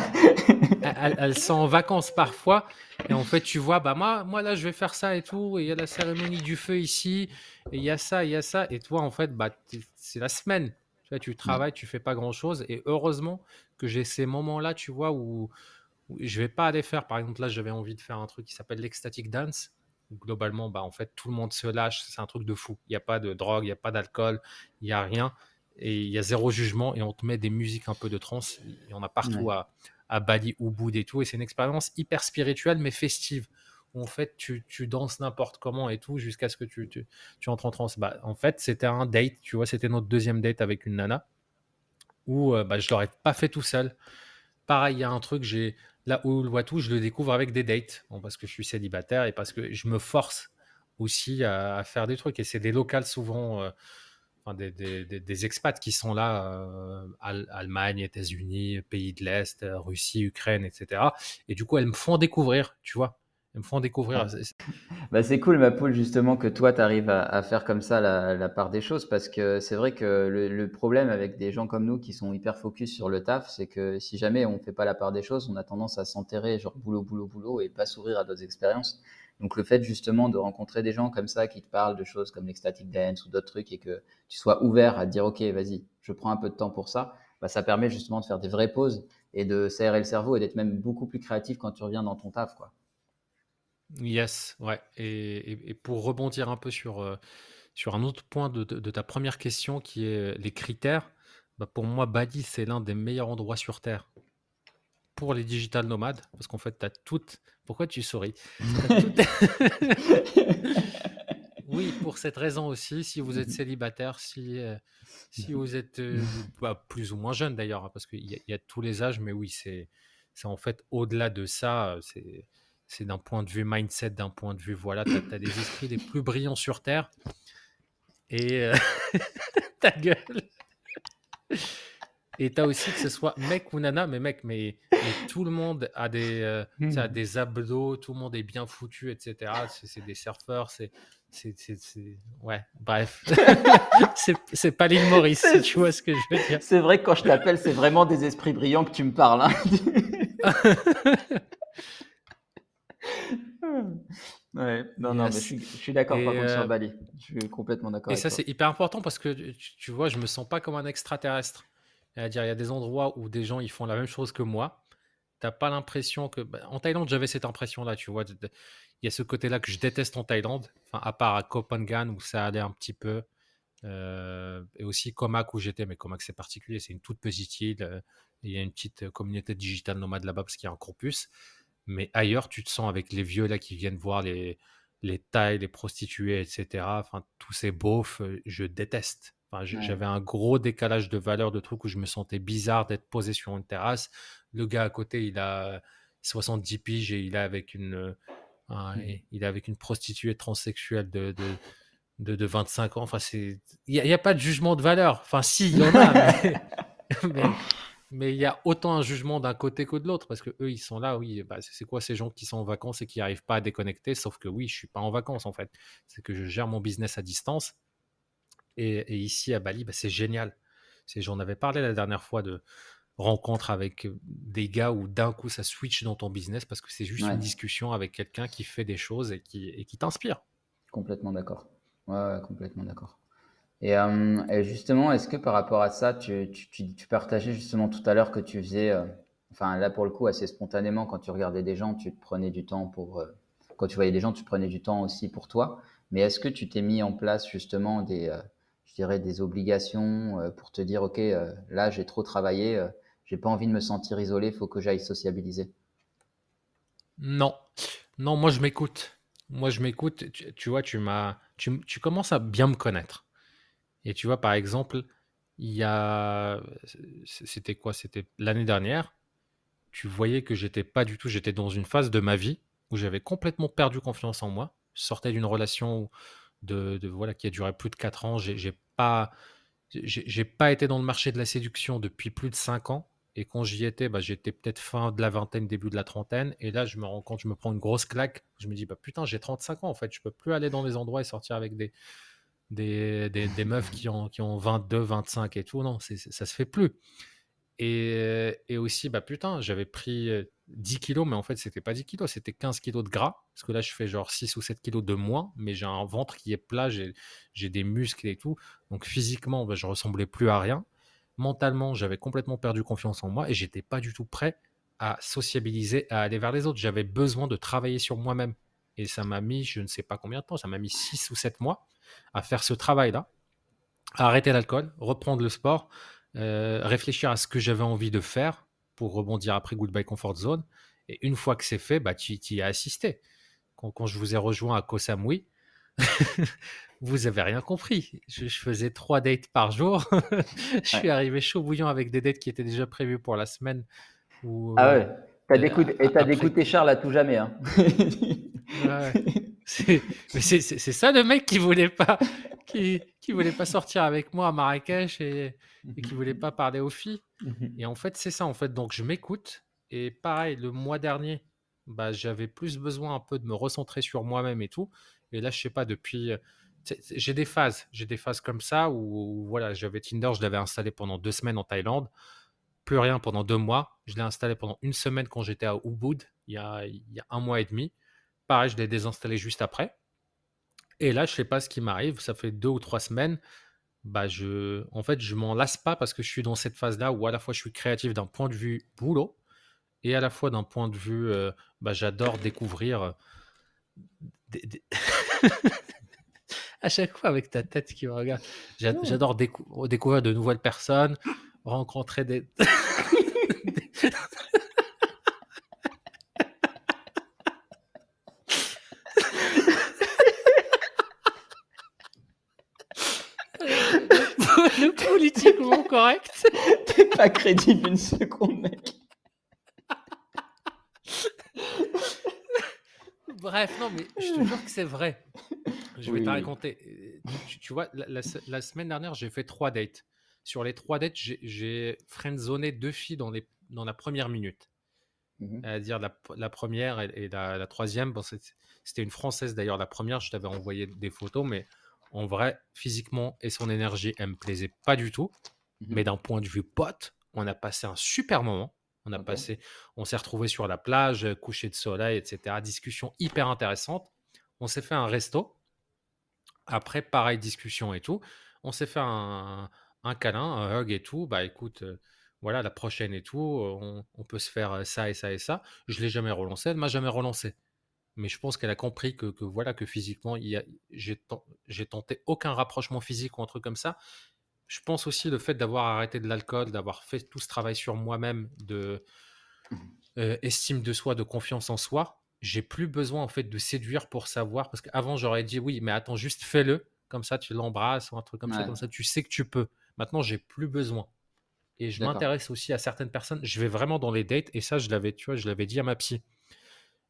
elles, sont en vacances parfois. Et en fait, tu vois, bah moi, moi là, je vais faire ça et tout. Et il y a la cérémonie du feu ici. Et il y a ça, il y a ça. Et toi, en fait, bah, c'est la semaine. Tu, vois, tu travailles, tu fais pas grand chose. Et heureusement que j'ai ces moments-là, tu vois, où, où je vais pas aller faire. Par exemple, là, j'avais envie de faire un truc qui s'appelle l'ecstatic dance globalement, bah, en fait, tout le monde se lâche. C'est un truc de fou. Il n'y a pas de drogue, il n'y a pas d'alcool, il n'y a rien. Et il y a zéro jugement et on te met des musiques un peu de trance. Il y en a partout à, à, Bali, Ubud et tout. Et c'est une expérience hyper spirituelle mais festive. Où en fait, tu, tu danses n'importe comment et tout jusqu'à ce que tu, tu, tu, entres en transe. Bah, en fait, c'était un date, tu vois, c'était notre deuxième date avec une nana où euh, bah, je l'aurais pas fait tout seul. Pareil, il y a un truc, j'ai Là où le Watu, je le découvre avec des dates, parce que je suis célibataire et parce que je me force aussi à, faire des trucs. Et c'est des locales souvent, euh, des, expats qui sont là, euh, Allemagne, États-Unis, pays de l'Est, Russie, Ukraine, etc. Et du coup, elles me font découvrir, tu vois me font découvrir. Bah, c'est cool, ma poule, justement, que toi, tu arrives à, faire comme ça la, part des choses, parce que c'est vrai que le, problème avec des gens comme nous qui sont hyper focus sur le taf, c'est que si jamais on fait pas la part des choses, on a tendance à s'enterrer, genre boulot, boulot, boulot, et pas s'ouvrir à d'autres expériences. Donc le fait justement de rencontrer des gens comme ça qui te parlent de choses comme l'ecstatic dance ou d'autres trucs et que tu sois ouvert à te dire ok vas-y, je prends un peu de temps pour ça, bah, ça permet justement de faire des vraies pauses et de s'aérer le cerveau et d'être même beaucoup plus créatif quand tu reviens dans ton taf quoi. Yes, ouais. Et, pour rebondir un peu sur, euh, sur un autre point de, ta première question qui est euh, les critères, bah, pour moi, Bali, c'est l'un des meilleurs endroits sur Terre pour les digital nomades, parce qu'en fait, tu as toutes. Pourquoi tu souris? [laughs] [laughs] Oui, pour cette raison aussi, si vous êtes célibataire, si, euh, si vous êtes [laughs] bah, plus ou moins jeune d'ailleurs, hein, parce qu'il y, y, a tous les âges, mais oui, c'est en fait au-delà de ça, c'est c'est d'un point de vue mindset, d'un point de vue, voilà, tu as, des esprits les plus brillants sur Terre. Et euh, [laughs] ta gueule. Et tu as aussi que ce soit mec ou nana, mais mec, mais, tout le monde a des, euh, a hmm. des abdos, tout le monde est bien foutu, etc. C'est des surfeurs, c'est. Ouais, bref. [laughs] c'est pas l'île Maurice, tu vois ce que je veux dire. C'est vrai que quand je t'appelle, c'est vraiment des esprits brillants que tu me parles. Hein. [laughs] Ouais, non, non, mais je suis, d'accord par contre sur euh, Bali. Je suis complètement d'accord. Et ça, c'est hyper important parce que tu, vois, je me sens pas comme un extraterrestre. C'est-à-dire, il y a des endroits où des gens ils font la même chose que moi. T'as pas l'impression que. Bah, en Thaïlande, j'avais cette impression-là, tu vois. Il y a ce côté-là que je déteste en Thaïlande. Enfin, à part à Phangan où ça allait un petit peu. Euh, et aussi Komak où j'étais, mais Komak c'est particulier, c'est une toute petite île. Euh, il y a une petite communauté digitale nomade là-bas parce qu'il y a un campus. Mais ailleurs, tu te sens avec les vieux là qui viennent voir les, les tailles, les prostituées, etc. Enfin, tous ces beaufs, euh, je déteste. Enfin, J'avais un gros décalage de valeur de trucs où je me sentais bizarre d'être posé sur une terrasse. Le gars à côté, il a 70 piges et il est avec une, mmh. il est avec une prostituée transsexuelle de, de, de, 25 ans. Enfin, il n'y a, a, pas de jugement de valeur. Enfin, si, il y en a. [laughs] mais, [laughs] mais il y a autant un jugement d'un côté que de l'autre parce que eux ils sont là oui bah, c'est quoi ces gens qui sont en vacances et qui n'arrivent pas à déconnecter? Sauf que oui je suis pas en vacances en fait. C'est que je gère mon business à distance et, ici à Bali bah, c'est génial. C'est j'en avais parlé la dernière fois de rencontres avec des gars où d'un coup ça switch dans ton business parce que c'est juste une discussion avec quelqu'un qui fait des choses et qui, et qui t'inspire. Complètement d'accord. Ouais complètement d'accord euh, et, justement, est-ce que par rapport à ça, tu, tu, partageais justement tout à l'heure que tu faisais, euh, enfin là pour le coup assez spontanément, quand tu regardais des gens, tu te prenais du temps pour, euh, quand tu voyais des gens, tu prenais du temps aussi pour toi. Mais est-ce que tu t'es mis en place justement des, je dirais des obligations pour te dire, ok, là j'ai trop travaillé, j'ai pas envie de me sentir isolé, faut que j'aille sociabiliser? Non, non, moi je m'écoute. Moi je m'écoute. Tu, vois, tu m'as, tu, tu commences à bien me connaître. Et tu vois, par exemple, il y a. C'était quoi? C'était l'année dernière. Tu voyais que j'étais pas du tout. J'étais dans une phase de ma vie où j'avais complètement perdu confiance en moi. Je sortais d'une relation de, voilà qui a duré plus de 4 ans. J'ai pas. J'ai pas été dans le marché de la séduction depuis plus de 5 ans. Et quand j'y étais, bah, j'étais peut-être fin de la vingtaine, début de la trentaine. Et là, je me rends compte, je me prends une grosse claque. Je me dis, bah putain, j'ai 35 ans en fait. Je peux plus aller dans les endroits et sortir avec des, des, meufs qui ont, qui ont 22, 25 et tout. Non, ça se fait plus. Et, et aussi, bah putain, j'avais pris 10 euh, kilos, mais en fait, c'était pas 10 kilos, c'était 15 kilos de gras. Parce que là, je fais genre 6 ou 7 kilos de moins, mais j'ai un ventre qui est plat, j'ai des muscles et tout. Donc physiquement, bah, je ressemblais plus à rien. Mentalement, j'avais complètement perdu confiance en moi et j'étais pas du tout prêt à sociabiliser, à aller vers les autres. J'avais besoin de travailler sur moi-même. Et ça m'a mis, je ne sais pas combien de temps, ça m'a mis 6 ou 7 mois à faire ce travail-là, à arrêter l'alcool, reprendre le sport, euh, réfléchir à ce que j'avais envie de faire pour rebondir après Goodbye Comfort Zone. Et une fois que c'est fait, bah, tu y as assisté. Quand, je vous ai rejoint à Koh Samui, [laughs] vous avez rien compris. Je, faisais trois dates par jour. [laughs] je suis arrivé chaud bouillant avec des dates qui étaient déjà prévues pour la semaine. Où, ah ouais. T'as euh, et t'as Charles à tout jamais. Hein. ouais. [laughs] C'est ça le mec qui voulait pas, qui, qui voulait pas sortir avec moi à Marrakech et, et qui voulait pas parler aux filles. Mhm. Et en fait, c'est ça. En fait, donc je m'écoute. Et pareil, le mois dernier, bah, j'avais plus besoin un peu de me recentrer sur moi-même et tout. Et là, je sais pas, depuis. J'ai des phases. J'ai des phases comme ça où, voilà, j'avais Tinder, je l'avais installé pendant deux semaines en Thaïlande. Plus rien pendant deux mois. Je l'ai installé pendant une semaine quand j'étais à Ubud, il y a, il y a un mois et demi pareil, je l'ai désinstallé juste après. Et là, je sais pas ce qui m'arrive. Ça fait deux ou trois semaines. Bah, je, en fait, je m'en lasse pas parce que je suis dans cette phase-là où à la fois je suis créatif d'un point de vue boulot et à la fois d'un point de vue, euh, bah, j'adore découvrir. euh, des- des- [laughs] à chaque fois avec ta tête qui me regarde, j'adore décou- découvrir de nouvelles personnes, rencontrer des. le politiquement correct. [laughs] T'es pas crédible une seconde, mec. Bref, non, mais je te jure que c'est vrai. Je vais Oui, te raconter. Tu, tu vois, la, la se- la semaine dernière, j'ai fait trois dates. Sur les trois dates, j'ai- friendzoné deux filles dans, les, dans la première minute. Mhm. C'est-à-dire la, la première et, et la, la troisième. Bon, C'était une française d'ailleurs, la première. Je t'avais envoyé des photos, mais en vrai, physiquement et son énergie, elle me plaisait pas du tout. Mais d'un point de vue pote, on a passé un super moment. On a passé, on s'est retrouvés sur la plage, euh, coucher de soleil, etc. Discussion hyper intéressante. On s'est fait un resto. Après, pareil, discussion et tout. On s'est fait un, un câlin, un hug et tout. Bah écoute, euh, voilà, la prochaine et tout, on, on peut se faire euh, ça et ça et ça. Je l'ai jamais relancé, elle m'a jamais relancé. Mais je pense qu'elle a compris que, que voilà, que physiquement, j'ai tenté aucun rapprochement physique ou un truc comme ça. Je pense aussi le fait d'avoir arrêté de l'alcool, d'avoir fait tout ce travail sur moi-même, de euh, estime de soi, de confiance en soi, j'ai plus besoin en fait de séduire pour savoir. Parce qu'avant, j'aurais dit oui, mais attends, juste fais-le. Comme ça, tu l'embrasses ou un truc comme ça. Comme ça, tu sais que tu peux. Maintenant, j'ai plus besoin. Et je m'intéresse aussi à certaines personnes. Je vais vraiment dans les dates. Et ça, je l'avais, tu vois, je l'avais dit à ma psy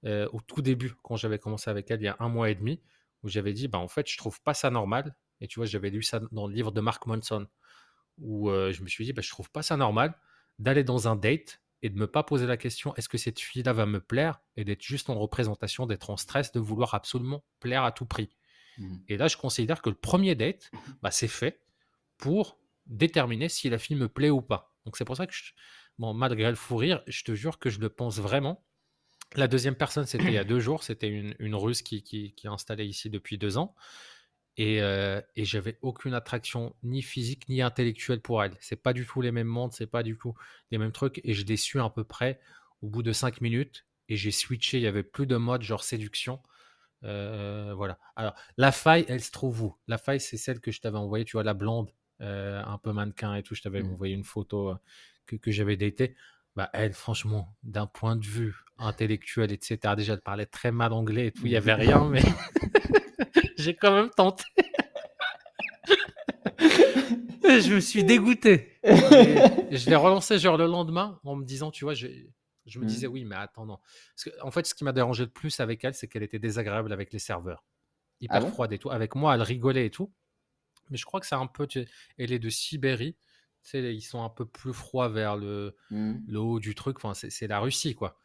euh, au tout début, quand j'avais commencé avec elle il y a un mois et demi, où j'avais dit, bah en fait, je trouve pas ça normal. Et tu vois, j'avais lu ça dans le livre de Mark Monson, où euh, je me suis dit, bah, je trouve pas ça normal d'aller dans un date et de me pas poser la question, est-ce que cette fille-là va me plaire et d'être juste en représentation, d'être en stress, de vouloir absolument plaire à tout prix. Mhm. Et là, je considère que le premier date, bah, c'est fait pour déterminer si la fille me plaît ou pas. Donc c'est pour ça que, je- bon, malgré le fou rire, je te jure que je le pense vraiment. La deuxième personne, c'était il y a deux jours. C'était une, une Russe qui, qui, qui est installée ici depuis deux ans. Et, euh, et j'avais aucune attraction ni physique ni intellectuelle pour elle. C'est pas du tout les mêmes mondes, c'est pas du tout les mêmes trucs. Et je l'ai su à peu près au bout de cinq minutes. Et j'ai switché. Il y avait plus de mode genre séduction. Euh, voilà. Alors, la faille, elle se trouve où? La faille, c'est celle que je t'avais envoyée, tu vois, la blonde, euh, un peu mannequin et tout. Je t'avais Mhm. envoyé une photo que, que j'avais datée. Bah, elle, franchement, d'un point de vue intellectuel, etc., déjà, elle parlait très mal anglais et tout, il n'y avait rien, mais [laughs] [laughs] j'ai quand même tenté. je me suis dégoûté. Et je l'ai relancé genre le lendemain en me disant, tu vois, je, je me Mhm. disais, oui, mais attends, non. Parce que, en fait, ce qui m'a dérangé le plus avec elle, c'est qu'elle était désagréable avec les serveurs. Hyper Ah froide et tout. Avec moi, elle rigolait et tout. Mais je crois que c'est un peu. tu Elle est de Sibérie. Tu sais, ils sont un peu plus froids vers le, le haut du truc. Enfin, c'est la Russie, quoi.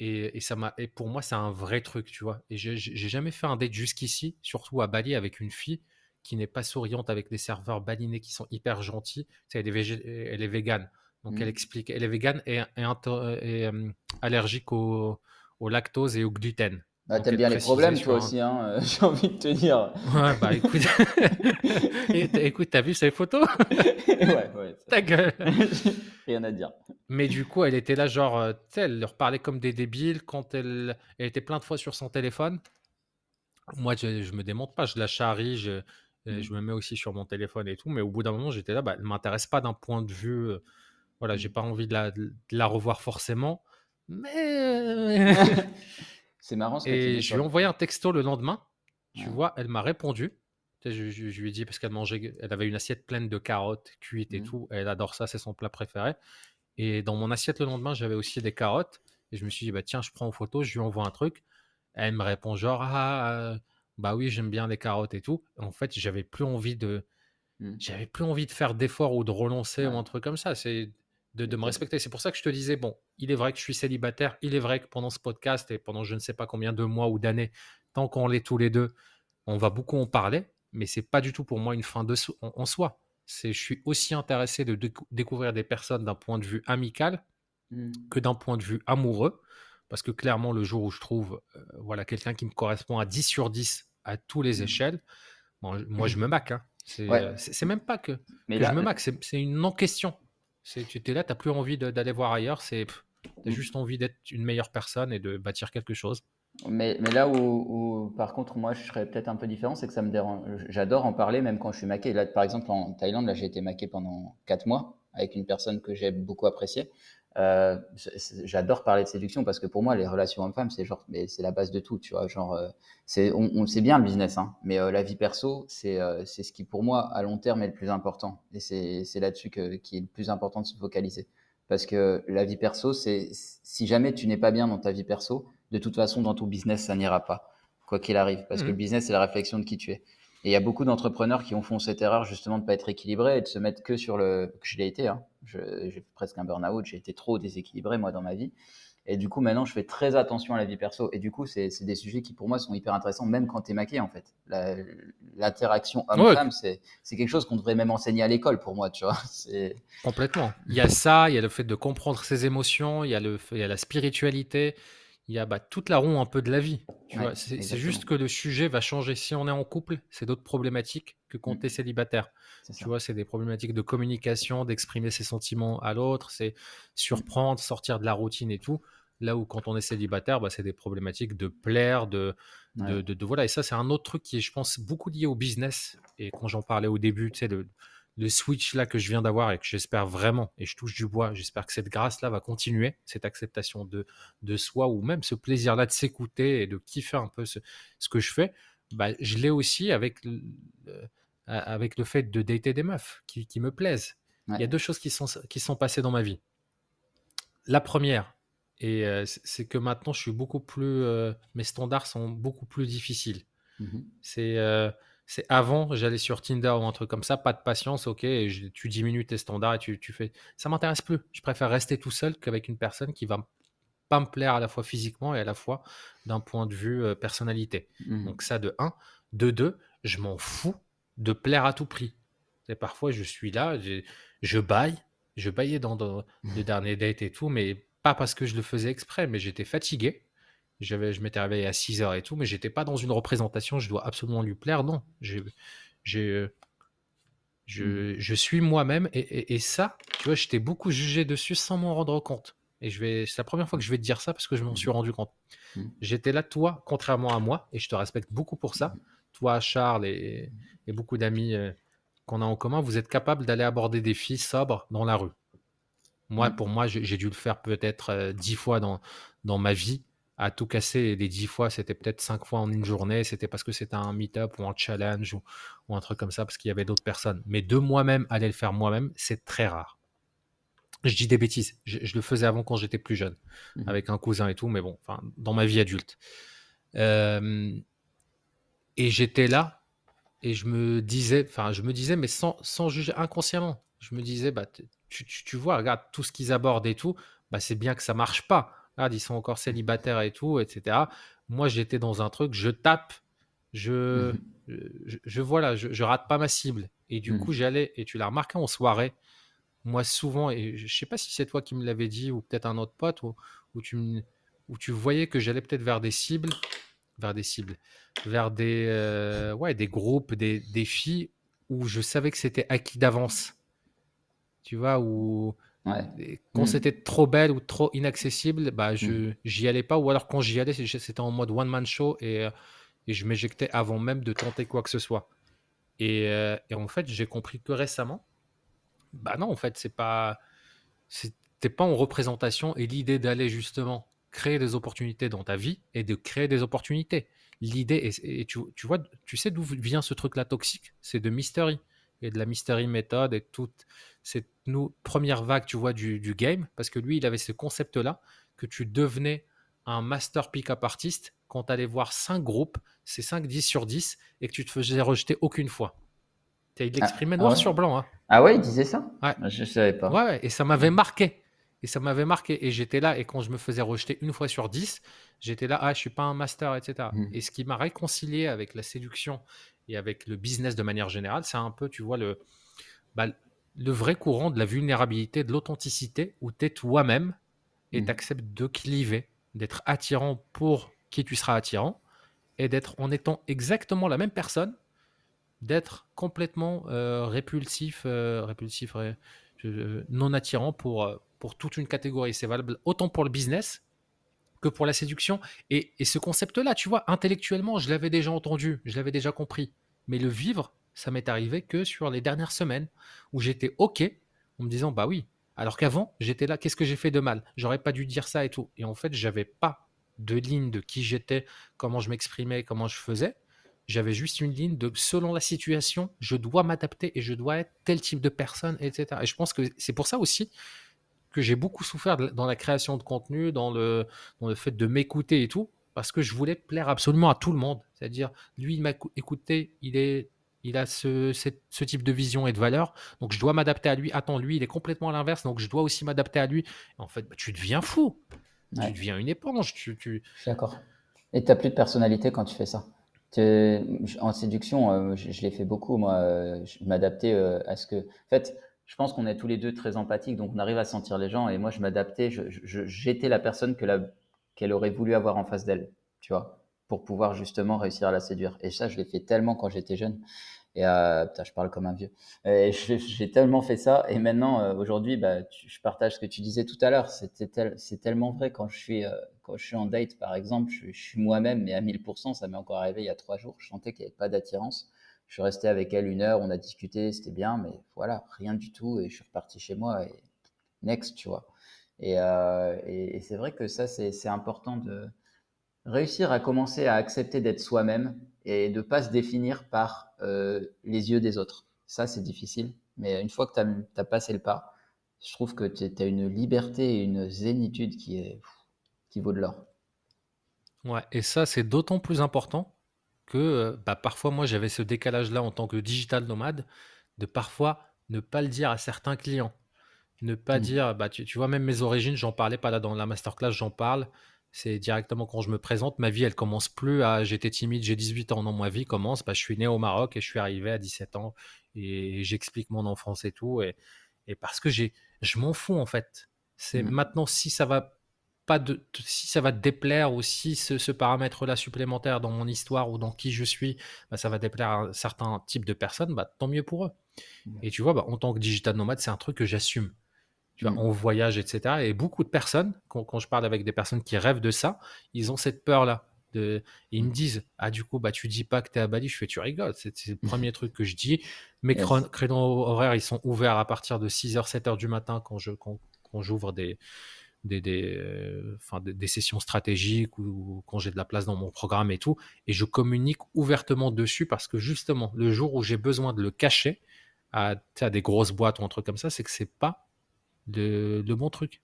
Et, et ça m'a. Et pour moi, c'est un vrai truc, tu vois. Et j'ai j'ai jamais fait un date jusqu'ici, surtout à Bali, avec une fille qui n'est pas souriante avec des serveurs balinais qui sont hyper gentils. Tu sais, elle est, végé- elle est végane. Donc, elle Mhm. explique. Elle est végane et, et into- et, euh, allergique au, au lactose et au gluten. Bah, t'aimes bien les problèmes, toi aussi, hein, euh, [laughs] j'ai envie de te dire. Ouais, bah écoute. [laughs] Écoute, t'as vu ces photos? [laughs] Ouais, ouais, Ta gueule. rien à dire. Mais du coup, elle était là, genre, euh, tu sais, elle leur parlait comme des débiles quand elle, elle était plein de fois sur son téléphone. Moi, je, je me démonte pas, je la charrie, je, euh, Mm. je me mets aussi sur mon téléphone et tout. Mais au bout d'un moment, j'étais là, bah, elle m'intéresse pas d'un point de vue. euh, voilà, j'ai Mm. pas envie de la, de la revoir forcément. Mais. C'est marrant ce que tu Et dis. je lui ai envoyé un texto le lendemain. Tu Ouais. vois, elle m'a répondu. Je, je- je lui ai dit parce qu'elle mangeait, elle avait une assiette pleine de carottes cuites et Mhm. tout. Elle adore ça, c'est son plat préféré. Et dans mon assiette le lendemain, j'avais aussi des carottes. Et je me suis dit, bah, tiens, je prends en photo, je lui envoie un truc. Elle me répond genre, ah, euh, bah oui, j'aime bien les carottes et tout. En fait, j'avais plus envie de, Mhm. j'avais plus envie de faire d'efforts ou de relancer ou un truc comme ça. C'est de, de me respecter. C'est pour ça que je te disais, bon, il est vrai que je suis célibataire. Il est vrai que pendant ce podcast et pendant je ne sais pas combien de mois ou d'années, tant qu'on l'est tous les deux, on va beaucoup en parler. Mais c'est pas du tout pour moi une fin de so- en, en soi. C'est, je suis aussi intéressé de décou- découvrir des personnes d'un point de vue amical Mhm. que d'un point de vue amoureux. Parce que clairement, le jour où je trouve euh, voilà, quelqu'un qui me correspond à 10 sur 10 à tous les mmh. échelles, moi, je me mac. Hein. Euh, c'est même pas que, Mais je me mac, c'est une non-question. Tu es là, tu n'as plus envie d'aller voir ailleurs, tu as mmh. juste envie d'être une meilleure personne et de bâtir quelque chose. Mais, mais là où, par contre, moi, je serais peut-être un peu différent, c'est que ça me dérange. J'adore en parler, même quand je suis maqué. Là, par exemple, en Thaïlande, là, j'ai été maqué pendant 4 mois avec une personne que j'ai beaucoup appréciée. Euh, j'adore parler de séduction parce que pour moi, les relations hommes-femmes, c'est genre, mais c'est la base de tout, tu vois. Genre, euh, c'est, on, on sait bien le business, hein, mais euh, la vie perso, c'est, c'est ce qui pour moi à long terme est le plus important. Et c'est, c'est là-dessus que, qui est le plus important de se focaliser. Parce que la vie perso, c'est si jamais tu n'es pas bien dans ta vie perso, de toute façon, dans ton business, ça n'ira pas, quoi qu'il arrive. Parce que le mmh. business, c'est la réflexion de qui tu es. Et il y a beaucoup d'entrepreneurs qui ont fait cette erreur justement de ne pas être équilibré et de se mettre que sur le. je l'ai été, hein. j'ai presque un burn-out, j'ai été trop déséquilibré moi dans ma vie. Et du coup, maintenant, je fais très attention à la vie perso. Et du coup, c'est des sujets qui, pour moi, sont hyper intéressants, même quand tu es maqué, en fait. L'interaction homme-femme, c'est quelque chose qu'on devrait même enseigner à l'école, pour moi, tu vois. [laughs] Complètement. Il y a ça, il y a le fait de comprendre ses émotions, il y a, le, il y a la spiritualité, il y a bah, toute la roue un peu de la vie. c'est juste que le sujet va changer. Si on est en couple, c'est d'autres problématiques que quand mmh. tu es célibataire. Tu vois, c'est des problématiques de communication, d'exprimer ses sentiments à l'autre, c'est surprendre, sortir de la routine et tout. Là où quand on est célibataire, bah, c'est des problématiques de plaire, de, de, voilà. Et ça, c'est un autre truc qui est, je pense, beaucoup lié au business. Et quand j'en parlais au début, tu sais, de, le switch là que je viens d'avoir et que j'espère vraiment, et je touche du bois, j'espère que cette grâce là va continuer, cette acceptation de, de soi ou même ce plaisir là de s'écouter et de kiffer un peu ce, que je fais, bah, je l'ai aussi avec, avec le fait de dater des meufs qui, me plaisent. Il y a deux choses qui sont, qui sont passées dans ma vie. La première, et euh, c'est que maintenant je suis beaucoup plus, euh, mes standards sont beaucoup plus difficiles. Mmh c'est euh, c'est avant, j'allais sur Tinder ou un truc comme ça, pas de patience, ok, tu diminues tes standards et tu, tu fais. Ça m'intéresse plus. Je préfère rester tout seul qu'avec une personne qui va pas me plaire à la fois physiquement et à la fois d'un point de vue euh, personnalité. Mmh. Donc ça de 1. De 2, je m'en fous de plaire à tout prix. Et parfois, je suis là, je, baille, je baillais dans, dans mmh. le dernier date et tout, mais pas parce que je le faisais exprès, mais j'étais fatigué je m'étais réveillé à 6 heures et tout, mais j'étais pas dans une représentation, je dois absolument lui plaire. Non, j'ai, je, mmh. je suis moi-même et, ça, tu vois, j'étais beaucoup jugé dessus sans m'en rendre compte. Et je vais, c'est la première fois que je vais te dire ça parce que je m'en mmh. suis rendu compte. Mmh. J'étais là, toi, contrairement à moi, et je te respecte beaucoup pour ça. Toi, Charles et, beaucoup d'amis euh, qu'on a en commun, vous êtes capable d'aller aborder des filles sobres dans la rue. Moi, pour moi, j'ai dû le faire peut-être euh, dix fois dans, dans ma vie à tout casser les dix fois, c'était peut-être cinq fois en une journée, c'était parce que c'était un meet-up ou un challenge ou, un truc comme ça, parce qu'il y avait d'autres personnes. Mais de moi-même, aller le faire moi-même, c'est très rare. Je dis des bêtises, je, le faisais avant quand j'étais plus jeune, mmh avec un cousin et tout, mais bon, dans ma vie adulte. et j'étais là, et je me disais, enfin, je me disais, mais sans, sans juger inconsciemment, je me disais, bah, tu, tu vois, regarde tout ce qu'ils abordent et tout, bah, c'est bien que ça marche pas ils sont encore célibataires et tout, etc. Moi, j'étais dans un truc, je tape, je, mmh je, voilà, je, rate pas ma cible. Et du mmh. coup, j'allais, et tu l'as remarqué en soirée, moi, souvent, et je sais pas si c'est toi qui me l'avais dit ou peut-être un autre pote, où, où, tu, où tu voyais que j'allais peut-être vers des cibles, vers des cibles, vers des, euh, ouais, des groupes, des, des filles où je savais que c'était acquis d'avance. Tu vois, où quand mm. c'était trop belle ou trop inaccessible, bah, je mm. j'y allais pas. Ou alors quand j'y allais, c'était en mode one-man show et, et je m'éjectais avant même de tenter quoi que ce soit. Et, euh, et en fait, j'ai compris que récemment, bah non, en fait, c'est pas, c'était pas en représentation. Et l'idée d'aller justement créer des opportunités dans ta vie et de créer des opportunités. L'idée, et, tu, tu, vois, tu sais d'où vient ce truc-là toxique? C'est de mystery et de la mystery méthode et toute cette première vague, tu vois, du, game, parce que lui, il avait ce concept-là, que tu devenais un master pick-up artiste quand tu allais voir 5 groupes, c'est 5, 10 sur 10, et que tu te faisais rejeter aucune fois. Il l'exprimait ah, noir ah sur blanc. Hein. Ah ouais, il disait ça ouais. Je savais pas. Ouais, et ça m'avait marqué. Et ça m'avait marqué. Et j'étais là, et quand je me faisais rejeter une fois sur 10, j'étais là, ah, je suis pas un master, etc. Mmh. Et ce qui m'a réconcilié avec la séduction et avec le business de manière générale, c'est un peu, tu vois, le, bah, le vrai courant de la vulnérabilité, de l'authenticité, où tu es toi-même et mmh. tu acceptes de cliver d'être attirant pour qui tu seras attirant, et d'être en étant exactement la même personne, d'être complètement euh, répulsif, euh, répulsif non attirant pour, euh, pour toute une catégorie. C'est valable autant pour le business que pour la séduction. Et, et ce concept-là, tu vois, intellectuellement, je l'avais déjà entendu, je l'avais déjà compris. Mais le vivre, ça m'est arrivé que sur les dernières semaines où j'étais OK en me disant, bah oui. Alors qu'avant, j'étais là, qu'est-ce que j'ai fait de mal? J'aurais pas dû dire ça et tout. Et en fait, j'avais pas de ligne de qui j'étais, comment je m'exprimais, comment je faisais. J'avais juste une ligne de selon la situation, je dois m'adapter et je dois être tel type de personne, etc. Et je pense que c'est pour ça aussi que j'ai beaucoup souffert dans la création de contenu, dans le, dans le fait de m'écouter et tout, parce que je voulais plaire absolument à tout le monde. C'est-à-dire, lui, il m'a écouté, il, est, il a ce, ce, type de vision et de valeur, donc je dois m'adapter à lui. Attends, lui, il est complètement à l'inverse, donc je dois aussi m'adapter à lui. en fait, bah, tu deviens fou. Tu deviens une éponge. Tu, tu... Je suis d'accord. Et tu n'as plus de personnalité quand tu fais ça. En séduction, euh, je, l'ai fait beaucoup, moi. Euh, je m'adaptais euh, à ce que. En fait, je pense qu'on est tous les deux très empathiques, donc on arrive à sentir les gens. Et moi, je m'adaptais. J'étais la personne qu'elle aurait voulu avoir en face d'elle, tu vois, pour pouvoir justement réussir à la séduire. Et ça, je l'ai fait tellement quand j'étais jeune. Et euh, putain, je parle comme un vieux. [laughs] j'ai tellement fait ça. Et maintenant, euh, aujourd'hui, bah, je partage ce que tu disais tout à l'heure. C'est tellement vrai quand je suis euh, quand je suis en date, par exemple, je, suis moi-même, mais à 1000%. Ça m'est encore arrivé il y a trois jours. Je sentais qu'il n'y avait pas d'attirance. Je suis resté avec elle une heure, on a discuté, c'était bien, mais voilà, rien du tout. Et je suis reparti chez moi et next, tu vois. Et, et, et c'est vrai que ça, c'est important de réussir à commencer à accepter d'être soi-même et de ne pas se définir par euh, les yeux des autres. Ça, c'est difficile. Mais une fois que tu as, passé le pas, je trouve que tu as une liberté et une zénitude qui, est, qui vaut de l'or. Ouais, et ça, c'est d'autant plus important que euh, bah, parfois, moi, j'avais ce décalage-là en tant que digital nomade, de parfois ne pas le dire à certains clients. Ne pas mmh. dire, bah, tu, tu, vois, même mes origines, j'en parlais pas là dans la masterclass, j'en parle. C'est directement quand je me présente, ma vie, elle commence plus à j'étais timide, j'ai 18 ans. Non, ma vie commence, bah, je suis né au Maroc et je suis arrivé à 17 ans et j'explique mon enfance et tout. Et, et parce que j'ai, je m'en fous en fait. C'est mmh. maintenant si ça va pas de, si ça va te déplaire ou si ce, paramètre-là supplémentaire dans mon histoire ou dans qui je suis, bah, ça va déplaire à certains types de personnes, bah, tant mieux pour eux. Mmh. Et tu vois, bah, en tant que digital nomade, c'est un truc que j'assume tu vois, on mm. voyage, etc. Et beaucoup de personnes, quand, je parle avec des personnes qui rêvent de ça, ils ont cette peur-là. De... Ils me mm. disent, ah du coup, bah, tu dis pas que tu es à Bali, je fais, tu rigoles, c'est le mm. premier truc que je dis. Mes créneaux horaires, ils sont ouverts à partir de 6h, 7h du matin quand je quand, j'ouvre des, des, des, euh, des, sessions stratégiques ou, quand j'ai de la place dans mon programme et tout. Et je communique ouvertement dessus parce que justement, le jour où j'ai besoin de le cacher à, à des grosses boîtes ou un truc comme ça, c'est que c'est pas de, de bons trucs.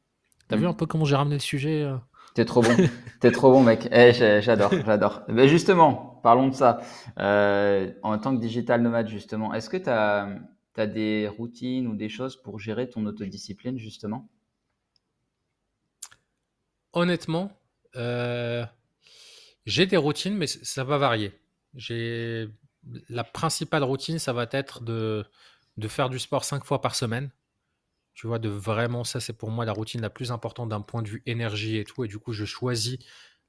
T'as vu mm. un peu comment j'ai ramené le sujet euh T'es trop bon, [laughs] t'es trop bon mec. Eh, j'adore, j'adore. Mais justement, parlons de ça. Euh, en tant que digital nomade justement, est-ce que tu as, as, des routines ou des choses pour gérer ton autodiscipline justement? Honnêtement, euh, j'ai des routines, mais ça va varier. J'ai la principale routine, ça va être de, de faire du sport cinq fois par semaine. Tu vois, de vraiment, ça, c'est pour moi la routine la plus importante d'un point de vue énergie et tout. Et du coup, je choisis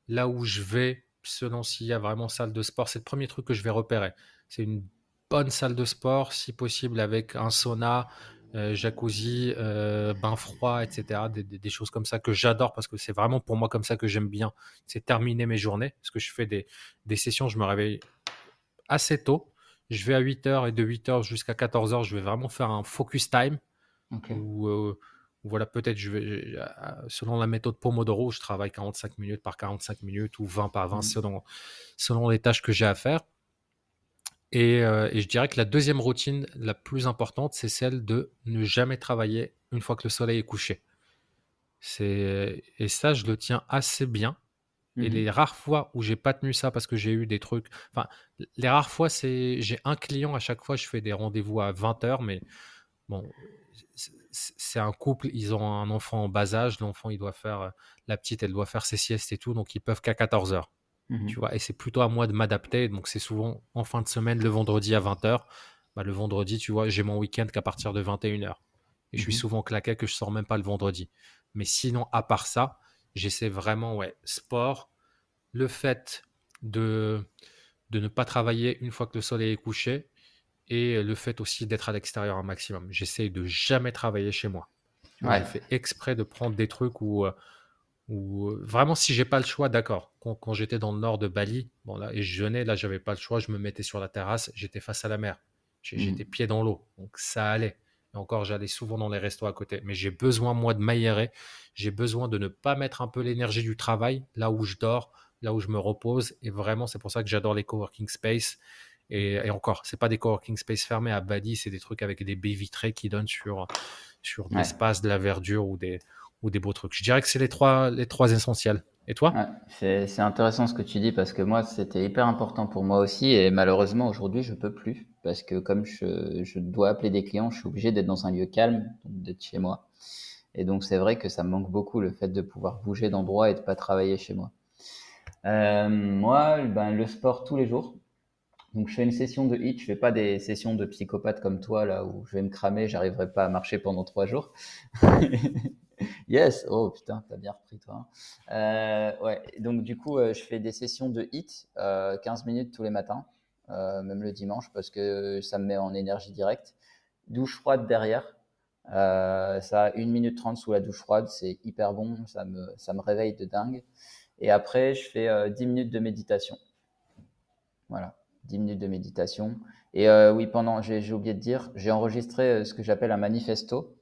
là où je vais, selon s'il y a vraiment salle de sport. C'est le premier truc que je vais repérer. C'est une bonne salle de sport, si possible, avec un sauna, euh, jacuzzi, euh, bain froid, etc. Des, choses comme ça que j'adore parce que c'est vraiment pour moi comme ça que j'aime bien. C'est terminer mes journées. Parce que je fais des, des sessions, je me réveille assez tôt. Je vais à 8h et de 8h jusqu'à 14h, je vais vraiment faire un focus time. Ou voilà, peut-être je vais, selon la méthode Pomodoro, je travaille 45 minutes par 45 minutes ou 20 par 20 mmh. selon, selon les tâches que j'ai à faire. Et, et, je dirais que la deuxième routine la plus importante, c'est celle de ne jamais travailler une fois que le soleil est couché. C'est, et ça, je le tiens assez bien. Et mmh les rares fois où j'ai pas tenu ça parce que j'ai eu des trucs. Enfin, les rares fois, c'est j'ai un client à chaque fois, je fais des rendez-vous à 20 heures, mais bon, c'est un couple, ils ont un enfant en bas âge, l'enfant, il doit faire, euh, la petite, elle doit faire ses siestes et tout, donc ils peuvent qu'à 14 heures. Mmh tu vois, et c'est plutôt à moi de m'adapter. Donc c'est souvent en fin de semaine, le vendredi à 20h. Bah, le vendredi, tu vois, j'ai mon week-end qu'à partir de 21h. Et je suis mmh souvent claqué que je sors même pas le vendredi. Mais sinon, à part ça, j'essaie vraiment, ouais, sport, le fait de, de ne pas travailler une fois que le soleil est couché et le fait aussi d'être à l'extérieur un maximum. J'essaie de jamais travailler chez moi. Ouais. Je fais exprès de prendre des trucs où, euh, où euh, vraiment, si j'ai pas le choix, d'accord. Quand, j'étais dans le nord de Bali, bon là, et je jeûnais, là, j'avais pas le choix. Je me mettais sur la terrasse, j'étais face à la mer, mmh. j'étais pied dans l'eau, donc ça allait. Et encore, j'allais souvent dans les restos à côté. Mais j'ai besoin, moi, de m'aérer. J'ai besoin de ne pas mettre un peu l'énergie du travail là où je dors, là où je me repose. Et vraiment, c'est pour ça que j'adore les coworking space. Et, et encore, c'est pas des coworking space fermés à Bali, c'est des trucs avec des baies vitrées qui donnent sur, sur de l'espace, de la verdure ou des, ou des beaux trucs. Je dirais que c'est les trois, les trois essentiels. Et toi? C'est intéressant ce que tu dis parce que moi, c'était hyper important pour moi aussi et malheureusement, aujourd'hui, je peux plus parce que comme je, je dois appeler des clients, je suis obligé d'être dans un lieu calme, d'être chez moi. Et donc, c'est vrai que ça me manque beaucoup le fait de pouvoir bouger d'endroit et de pas travailler chez moi. Euh, moi, ben, le sport tous les jours. Donc, je fais une session de HIIT. Je fais pas des sessions de psychopathe comme toi, là, où je vais me cramer, j'arriverai pas à marcher pendant trois jours. [laughs] yes, oh putain, t'as bien repris toi. Hein. Euh, ouais, donc du coup, euh, je fais des sessions de HIIT, 15 minutes tous les matins, même le dimanche, parce que ça me met en énergie directe. Douche froide derrière. ça a 1 minute 30 sous la douche froide, c'est hyper bon, ça me, ça me réveille de dingue. Et après, je fais 10 minutes de méditation. Voilà. 10 minutes de méditation. Et euh, oui, pendant, j'ai oublié de dire, j'ai enregistré euh, ce que j'appelle un manifesto,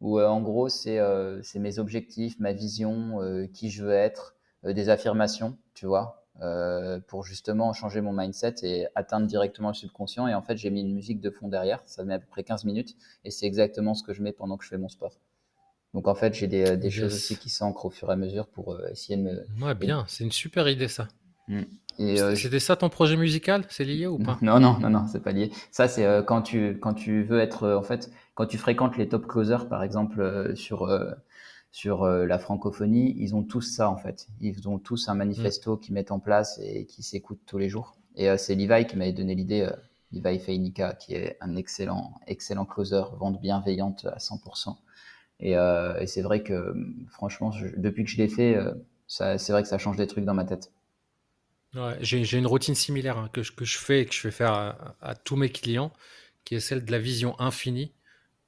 où euh, en gros, c'est mes objectifs, ma vision, qui je veux être, des affirmations, tu vois, pour justement changer mon mindset et atteindre directement le subconscient. Et en fait, j'ai mis une musique de fond derrière, ça met à peu près 15 minutes, et c'est exactement ce que je mets pendant que je fais mon sport. Donc en fait, j'ai des, des choses aussi qui s'ancrent au fur et à mesure pour essayer de me... Ouais, bien, c'est une super idée ça. Mm. Euh, c'était ça ton projet musical? C'est lié ou pas? Non, non, non, non, c'est pas lié. Ça, c'est euh, quand tu quand tu veux être euh, en fait quand tu fréquentes les top closers, par exemple sur sur la francophonie, ils ont tous ça en fait. Ils ont tous un manifesto mm. qu'ils mettent en place et qui s'écoutent tous les jours. Et c'est Levi qui m'avait donné l'idée. Levi Feinika, qui est un excellent excellent closer, vente bienveillante à 100%. Et, et c'est vrai que franchement, depuis que je l'ai fait, c'est vrai que ça change des trucs dans ma tête j'ai une routine similaire hein, que, je, que je fais et que je fais faire à, tous mes clients, qui est celle de la vision infinie,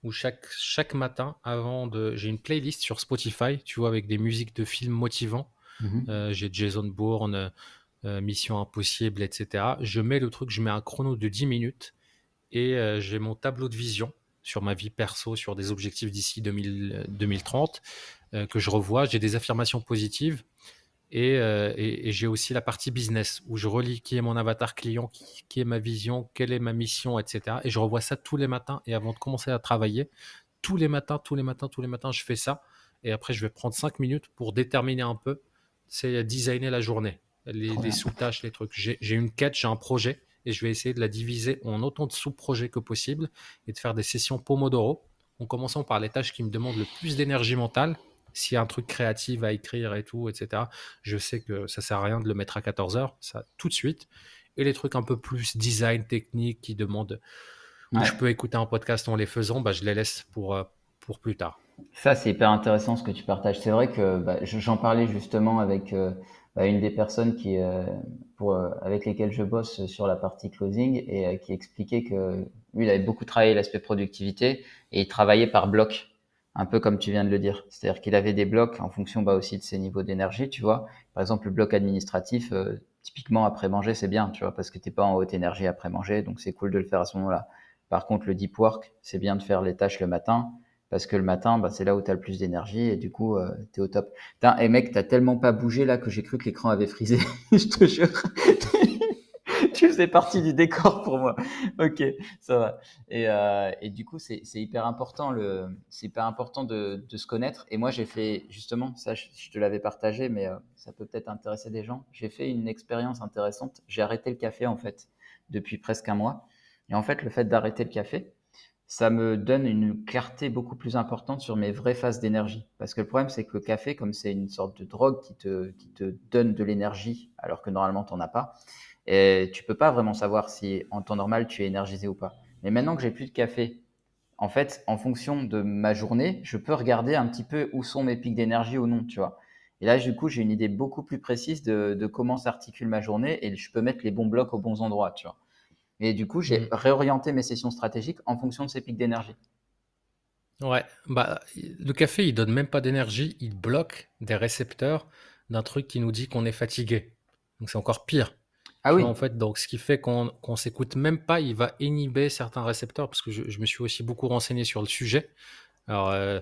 où chaque, chaque matin, avant de... J'ai une playlist sur Spotify, tu vois, avec des musiques de films motivants. Mhm. Euh, j'ai Jason Bourne, euh, Mission Impossible, etc. Je mets le truc, je mets un chrono de 10 minutes et euh, j'ai mon tableau de vision sur ma vie perso, sur des objectifs d'ici 2030 que je revois. J'ai des affirmations positives euh, et, j'ai aussi la partie business où je relis qui est mon avatar client, qui, est ma vision, quelle est ma mission, etc. Et je revois ça tous les matins. Et avant de commencer à travailler, tous les matins, tous les matins, tous les matins, je fais ça. Et après, je vais prendre cinq minutes pour déterminer un peu, c'est designer la journée, les, sous-tâches, les trucs. J'ai une quête, j'ai un projet et je vais essayer de la diviser en autant de sous-projets que possible et de faire des sessions Pomodoro en commençant par les tâches qui me demandent le plus d'énergie mentale s'il y a un truc créatif à écrire et tout, etc., je sais que ça sert à rien de le mettre à 14 heures, ça tout de suite. Et les trucs un peu plus design technique qui demandent je peux écouter un podcast en les faisant, bah, je les laisse pour, euh, pour plus tard. Ça, c'est hyper intéressant ce que tu partages. C'est vrai que bah, j'en parlais justement avec euh, bah, une des personnes qui, euh, pour, avec lesquelles je bosse sur la partie closing et qui expliquait que lui, il avait beaucoup travaillé l'aspect productivité et il travaillait par bloc un peu comme tu viens de le dire. C'est-à-dire qu'il avait des blocs en fonction bah, aussi de ses niveaux d'énergie, tu vois. Par exemple, le bloc administratif, euh, typiquement après manger, c'est bien, tu vois, parce que t'es pas en haute énergie après manger, donc c'est cool de le faire à ce moment-là. Par contre, le deep work, c'est bien de faire les tâches le matin, parce que le matin, bah, c'est là où tu as le plus d'énergie et du coup, euh, tu au top. Putain, et mec, t'as tellement pas bougé là que j'ai cru que l'écran avait frisé, [laughs] je te jure. Tu faisais partie du décor pour moi. Ok, ça va. Et, euh, du coup, c'est hyper important, le, hyper important de, de, se connaître. Et moi, j'ai fait justement, ça, je, te l'avais partagé, mais euh, ça peut peut-être intéresser des gens. J'ai fait une expérience intéressante. J'ai arrêté le café en fait depuis presque un mois. Et en fait, le fait d'arrêter le café, ça me donne une clarté beaucoup plus importante sur mes vraies phases d'énergie. Parce que le problème, c'est que le café, comme c'est une sorte de drogue qui te, qui te donne de l'énergie, alors que normalement, tu n'en as pas, et tu peux pas vraiment savoir si en temps normal tu es énergisé ou pas. Mais maintenant que j'ai plus de café, en fait, en fonction de ma journée, je peux regarder un petit peu où sont mes pics d'énergie ou non, tu vois. Et là, du coup, j'ai une idée beaucoup plus précise de, comment s'articule ma journée et je peux mettre les bons blocs aux bons endroits, tu vois. Et du coup, j'ai mmh. réorienté mes sessions stratégiques en fonction de ces pics d'énergie. Ouais, bah, le café, il donne même pas d'énergie, il bloque des récepteurs d'un truc qui nous dit qu'on est fatigué. Donc c'est encore pire. Ah oui. En fait, donc ce qui fait qu'on ne s'écoute même pas, il va inhiber certains récepteurs, parce que je, me suis aussi beaucoup renseigné sur le sujet. Alors, euh,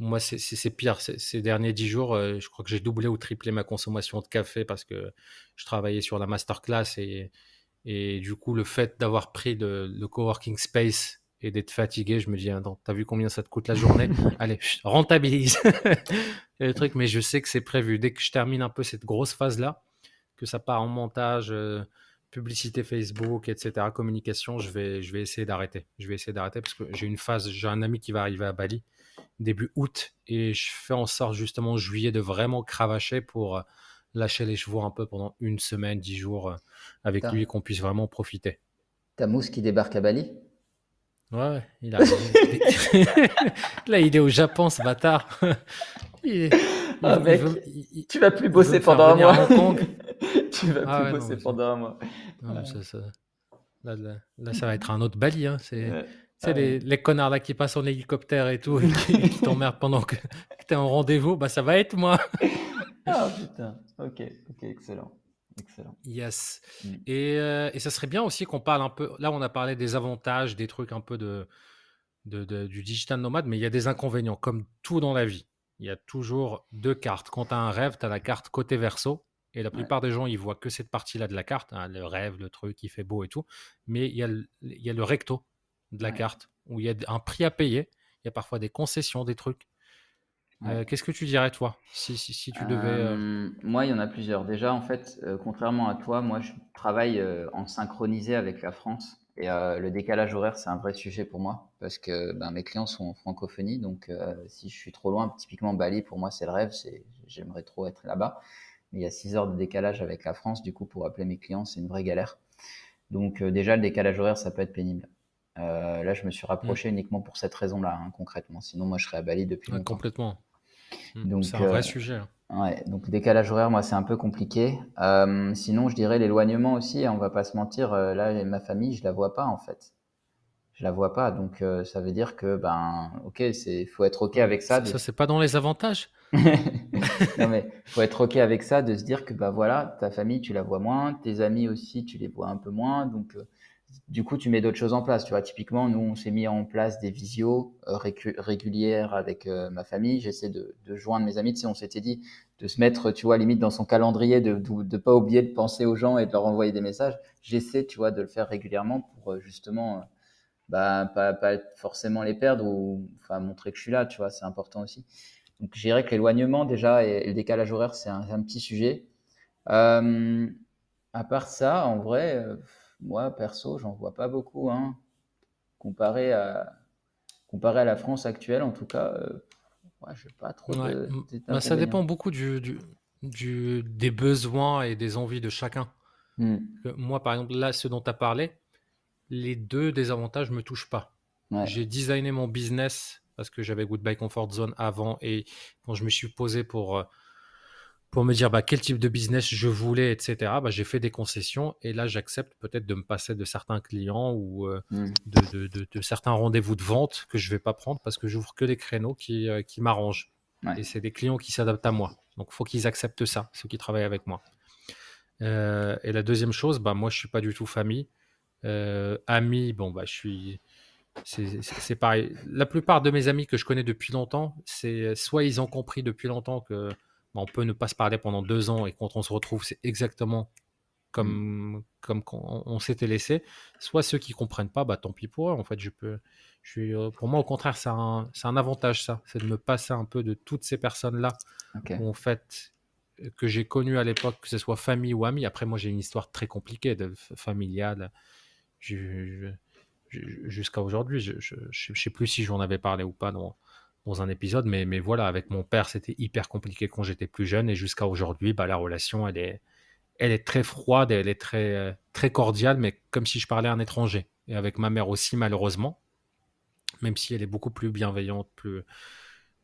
moi, c'est pire. Ces derniers dix jours, euh, je crois que j'ai doublé ou triplé ma consommation de café parce que je travaillais sur la masterclass et, et du coup, le fait d'avoir pris le, le coworking space et d'être fatigué, je me dis, attends, t'as vu combien ça te coûte la journée? [laughs] Allez, rentabilise [laughs] le truc, mais je sais que c'est prévu. Dès que je termine un peu cette grosse phase-là, que ça part en montage, euh, publicité Facebook, etc., communication, je vais, je vais essayer d'arrêter. Je vais essayer d'arrêter parce que j'ai une phase, j'ai un ami qui va arriver à Bali début août et je fais en sorte justement juillet de vraiment cravacher pour euh, lâcher les chevaux un peu pendant une semaine, dix jours euh, avec lui, qu'on puisse vraiment profiter. T'as Mousse qui débarque à Bali? Ouais, il a. [laughs] [laughs] Là, il est au Japon, ce bâtard. [laughs] ah, mec, tu vas plus bosser pendant un mois. [laughs] tu vas ah plus bosser pendant un mois. Là, là, ça va être un autre Bali. Hein. C'est ah les, les, connards là qui passent en hélicoptère et tout, [laughs] et qui, t'emmerdent pendant que, [laughs] que tu es en rendez-vous, bah ça va être moi. ah putain, ok, ok, excellent. Excellent. Yes. Mm. Et, euh, et, ça serait bien aussi qu'on parle un peu. Là, on a parlé des avantages, des trucs un peu de, de, du digital nomade, mais il y a des inconvénients, comme tout dans la vie. Il y a toujours deux cartes. Quand tu as un rêve, tu as la carte côté verso. Et la plupart des gens, ils voient que cette partie-là de la carte, hein, le rêve, le truc qui fait beau et tout. Mais il y a le, il y a le recto de la carte où il y a un prix à payer. Il y a parfois des concessions, des trucs. Euh, qu'est-ce que tu dirais, toi, si, si, si tu devais. Euh, moi, il y en a plusieurs. Déjà, en fait, euh, contrairement à toi, moi, je travaille en synchronisé avec la France. Et le décalage horaire, c'est un vrai sujet pour moi parce que ben, mes clients sont en francophonie. Donc, si je suis trop loin, typiquement Bali, pour moi, c'est le rêve. J'aimerais trop être là-bas. Mais il y a 6 heures de décalage avec la France. Du coup, pour appeler mes clients, c'est une vraie galère. Donc, déjà, le décalage horaire, ça peut être pénible. là, je me suis rapproché mmh. uniquement pour cette raison-là, hein, concrètement. Sinon, moi, je serais à Bali depuis longtemps. complètement. Hmm, c'est un vrai euh, sujet. Hein. Ouais, donc décalage horaire, moi, c'est un peu compliqué. Euh, sinon, je dirais l'éloignement aussi. On va pas se mentir. Euh, là, ma famille, je la vois pas en fait. Je la vois pas, donc ça veut dire que ben, ok, c'est faut être ok avec ça. Ça, c'est pas dans les avantages. [laughs] non mais faut être ok avec ça, de se dire que bah voilà, ta famille, tu la vois moins, tes amis aussi, tu les vois un peu moins, donc du coup, tu mets d'autres choses en place. Tu vois, typiquement, nous, on s'est mis en place des visios euh, régulières avec euh, ma famille. J'essaie de, joindre mes amis. Tu on s'était dit de se mettre, tu vois, limite dans son calendrier, de ne pas oublier de penser aux gens et de leur envoyer des messages. J'essaie, tu vois, de le faire régulièrement pour euh, justement, bah, pas, forcément les perdre ou montrer que je suis là. Tu vois, c'est important aussi. Donc, je dirais que l'éloignement déjà et, le décalage horaire, c'est un, petit sujet. à part ça, en vrai moi, perso, j'en vois pas beaucoup. Hein. Comparé, à, comparé à la France actuelle, en tout cas, euh, je n'ai pas trop de. Bah, ça dépend beaucoup du, du, des besoins et des envies de chacun. Hmm. Moi, par exemple, là, ce dont tu as parlé, les deux désavantages ne me touchent pas. J'ai designé mon business parce que j'avais Goodbye Comfort Zone avant et quand je me suis posé pour. Pour me dire bah, quel type de business je voulais, etc. Bah, j'ai fait des concessions et là, j'accepte peut-être de me passer de certains clients ou euh, mmh. de, de, de, certains rendez-vous de vente que je ne vais pas prendre parce que j'ouvre que des créneaux qui, euh, qui m'arrangent. Et c'est des clients qui s'adaptent à moi. Donc, il faut qu'ils acceptent ça, ceux qui travaillent avec moi. Euh, et la deuxième chose, bah, moi, je ne suis pas du tout famille. amis, bon, bah, je suis. C'est pareil. La plupart de mes amis que je connais depuis longtemps, c'est soit ils ont compris depuis longtemps que bah, on peut ne pas se parler pendant deux ans et quand on se retrouve, c'est exactement comme, mmh. comme on, s'était laissé. Soit ceux qui comprennent pas, bah tant pis pour eux. En fait, je peux, je suis, euh, pour moi, au contraire, c'est un, un, avantage ça, c'est de me passer un peu de toutes ces personnes-là, en fait, que j'ai connues à l'époque, que ce soit famille ou amis. Après, moi, j'ai une histoire très compliquée de familiale jusqu'à aujourd'hui. Je, je, sais plus si j'en avais parlé ou pas dans, dans un épisode, mais, mais voilà, avec mon père, c'était hyper compliqué quand j'étais plus jeune, et jusqu'à aujourd'hui, bah, la relation, elle est, elle est très froide, elle est très, euh, très cordiale, mais comme si je parlais à un étranger. Et avec ma mère aussi, malheureusement, même si elle est beaucoup plus bienveillante, plus,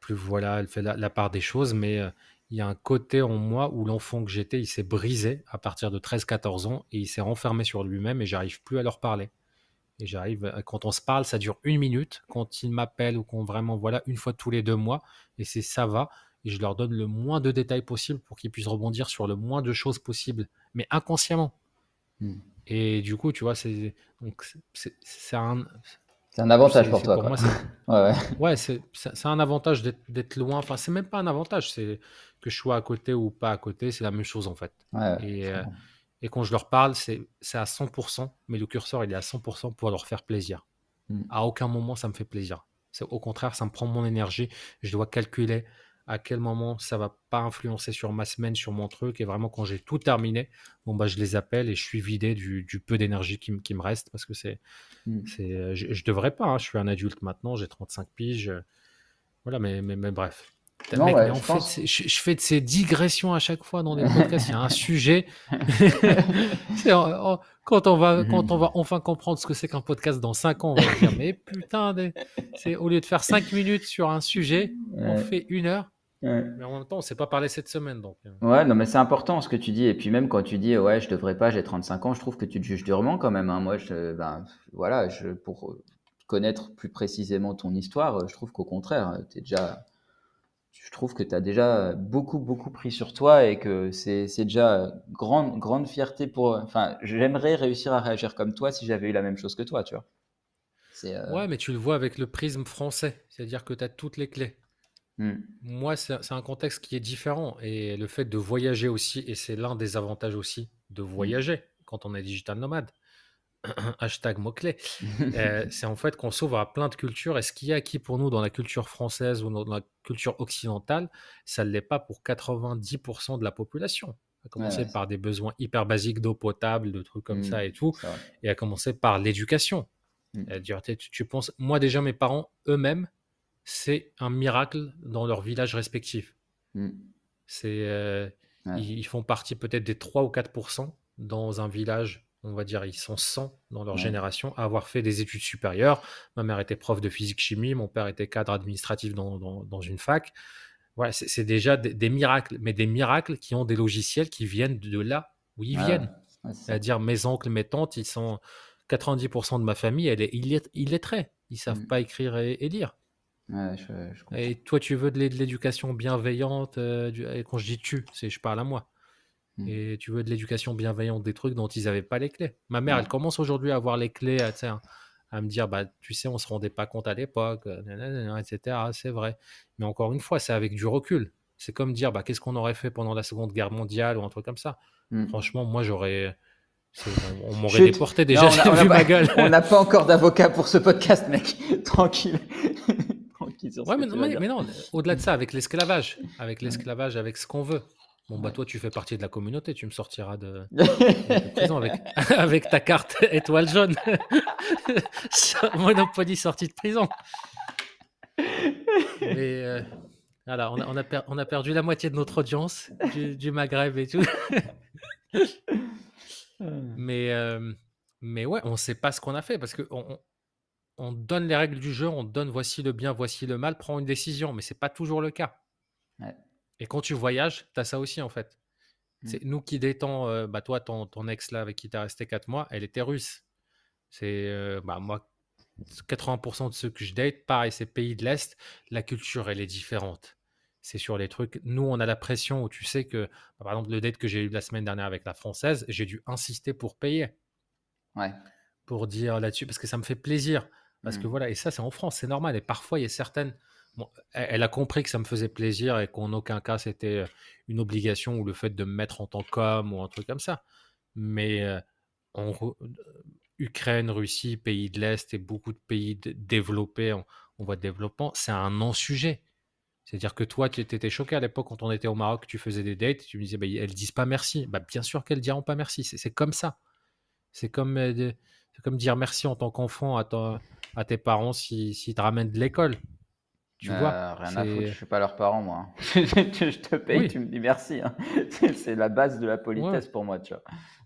plus voilà, elle fait la, part des choses, mais euh, il y a un côté en moi où l'enfant que j'étais, il s'est brisé à partir de 13-14 ans et il s'est renfermé sur lui-même et j'arrive plus à leur parler. Et j'arrive, euh, quand on se parle, ça dure une minute. Quand ils m'appellent ou qu'on vraiment, voilà, une fois tous les deux mois, et c'est ça va. Et je leur donne le moins de détails possible pour qu'ils puissent rebondir sur le moins de choses possibles, mais inconsciemment. Hmm. Et du coup, tu vois, c'est donc c'est un, c'est un avantage pour toi. moi, [laughs] ouais, ouais. [laughs] c'est un avantage d'être loin. Enfin, c'est même pas un avantage. C'est que je sois à côté ou pas à côté, c'est la même chose en fait. et, euh, et, quand je leur parle, c'est à 100%, mais le curseur, il est à 100% pour leur faire plaisir. Mm. À aucun moment, ça me fait plaisir. Au contraire, ça me prend mon énergie. Je dois calculer à quel moment ça va pas influencer sur ma semaine, sur mon truc. Et vraiment, quand j'ai tout terminé, bon, bah, je les appelle et je suis vidé du, peu d'énergie qui, qui, me reste parce que c'est. C'est euh, je, je, devrais pas, hein. je suis un adulte maintenant, j'ai 35 piges. Voilà, mais, mais, mais bref. En fait, je, fais de ces digressions à chaque fois dans des podcasts. Il y a un [laughs] sujet. [laughs] quand, on va, quand on va enfin comprendre ce que c'est qu'un podcast dans 5 ans, on va dire Mais putain, c'est au lieu de faire 5 minutes sur un sujet, on fait une heure. Mais en même temps, on ne s'est pas parlé cette semaine. Donc. Euh. Ouais, non, mais c'est important ce que tu dis. Et puis même quand tu dis, ouais, je devrais pas, j'ai 35 ans, je trouve que tu te juges durement quand même. Hein. Moi, je, ben, voilà, je, pour connaître plus précisément ton histoire, je trouve qu'au contraire, tu es déjà je trouve que tu as déjà beaucoup, beaucoup pris sur toi et que c'est déjà grande, grande fierté pour. Enfin, j'aimerais réussir à réagir comme toi si j'avais eu la même chose que toi, tu vois. Euh ouais, mais tu le vois avec le prisme français, c'est-à-dire que tu as toutes les clés. Mmh. Moi, c'est un contexte qui est différent et le fait de voyager aussi, et c'est l'un des avantages aussi de mmh. voyager quand on est digital nomade. [clears throat] hashtag mot-clé, [laughs] euh, c'est en fait qu'on s'ouvre à plein de cultures. Et ce qui est acquis pour nous dans la culture française ou dans la culture occidentale, ça ne l'est pas pour 90% de la population. À commencer par des besoins hyper basiques d'eau potable, de trucs comme ça mmh, et tout. Et à commencer par l'éducation. Mmh. Tu, tu, penses, moi déjà, mes parents eux-mêmes, c'est un miracle dans leur village respectif. Mmh. C'est, euh, ils, ils, font partie peut-être des 3 ou 4% dans un village on va dire, ils sont 100 dans leur génération à avoir fait des études supérieures. Ma mère était prof de physique-chimie, mon père était cadre administratif dans, une fac. Voilà, c'est déjà des, miracles, mais des miracles qui ont des logiciels qui viennent de là où ils viennent. C'est-à-dire mes oncles, mes tantes, ils sont 90% de ma famille, elle est illettrée. Ils savent mmh. pas écrire et, lire. et toi, tu veux de l'éducation bienveillante, euh, et quand je dis tu, c'est je parle à moi. Mmh. Et tu veux de l'éducation bienveillante, des trucs dont ils n'avaient pas les clés. Ma mère, elle commence aujourd'hui à avoir les clés, à, à me dire, bah, tu sais, on ne se rendait pas compte à l'époque, euh, etc. C'est vrai. Mais encore une fois, c'est avec du recul. C'est comme dire, bah, qu'est-ce qu'on aurait fait pendant la Seconde Guerre mondiale ou un truc comme ça. Mmh. Franchement, moi, j'aurais... On, m'aurait déporté déjà, on [laughs] vu ma gueule. [laughs] On n'a pas encore d'avocat pour ce podcast, mec. [laughs] Tranquille. Tranquille sur mais, mais, non, au-delà de ça, avec l'esclavage, avec l'esclavage, avec ce qu'on veut. Bon, bah, toi, tu fais partie de la communauté, tu me sortiras de, [laughs] prison avec, [laughs] avec, ta carte étoile jaune. [laughs] Monopoly sorti de prison. Mais euh, voilà, on a, on, a on a, perdu la moitié de notre audience du, Maghreb et tout. mais, euh, mais ouais, on ne sait pas ce qu'on a fait parce qu'on on donne les règles du jeu, on donne voici le bien, voici le mal, prend une décision, mais c'est pas toujours le cas. Ouais. Et quand tu voyages, tu as ça aussi en fait. Mmh. C'est nous qui détend, euh, bah toi, ton, ton, ex là avec qui tu resté 4 mois, elle était russe. C'est euh, bah, moi, 80% de ceux que je date, pareil, c'est pays de l'Est, la culture elle est différente. C'est sur les trucs. Nous, on a la pression où tu sais que, bah, par exemple, le date que j'ai eu la semaine dernière avec la française, j'ai dû insister pour payer. Ouais. Pour dire là-dessus, parce que ça me fait plaisir. Parce que mmh. voilà, et ça, c'est en France, c'est normal. Et parfois, il y a certaines elle a compris que ça me faisait plaisir et qu'en aucun cas c'était une obligation ou le fait de me mettre en tant qu'homme ou un truc comme ça. Mais en, Ukraine, Russie, pays de l'Est et beaucoup de pays développés en, voie de développement, c'est un non-sujet. C'est-à-dire que toi, tu étais choqué à l'époque quand on était au Maroc, tu faisais des dates, tu me disais, bah, elles disent pas merci. Bah, bien sûr qu'elles diront pas merci. C'est comme ça. C'est comme, dire merci en tant qu'enfant à, tes parents s'ils si, te ramènent de l'école. Tu vois, euh, rien à foutre, je suis pas leurs parents, moi. [laughs] je te paye, tu me dis merci. Hein. [laughs] c'est la base de la politesse pour moi, tu vois.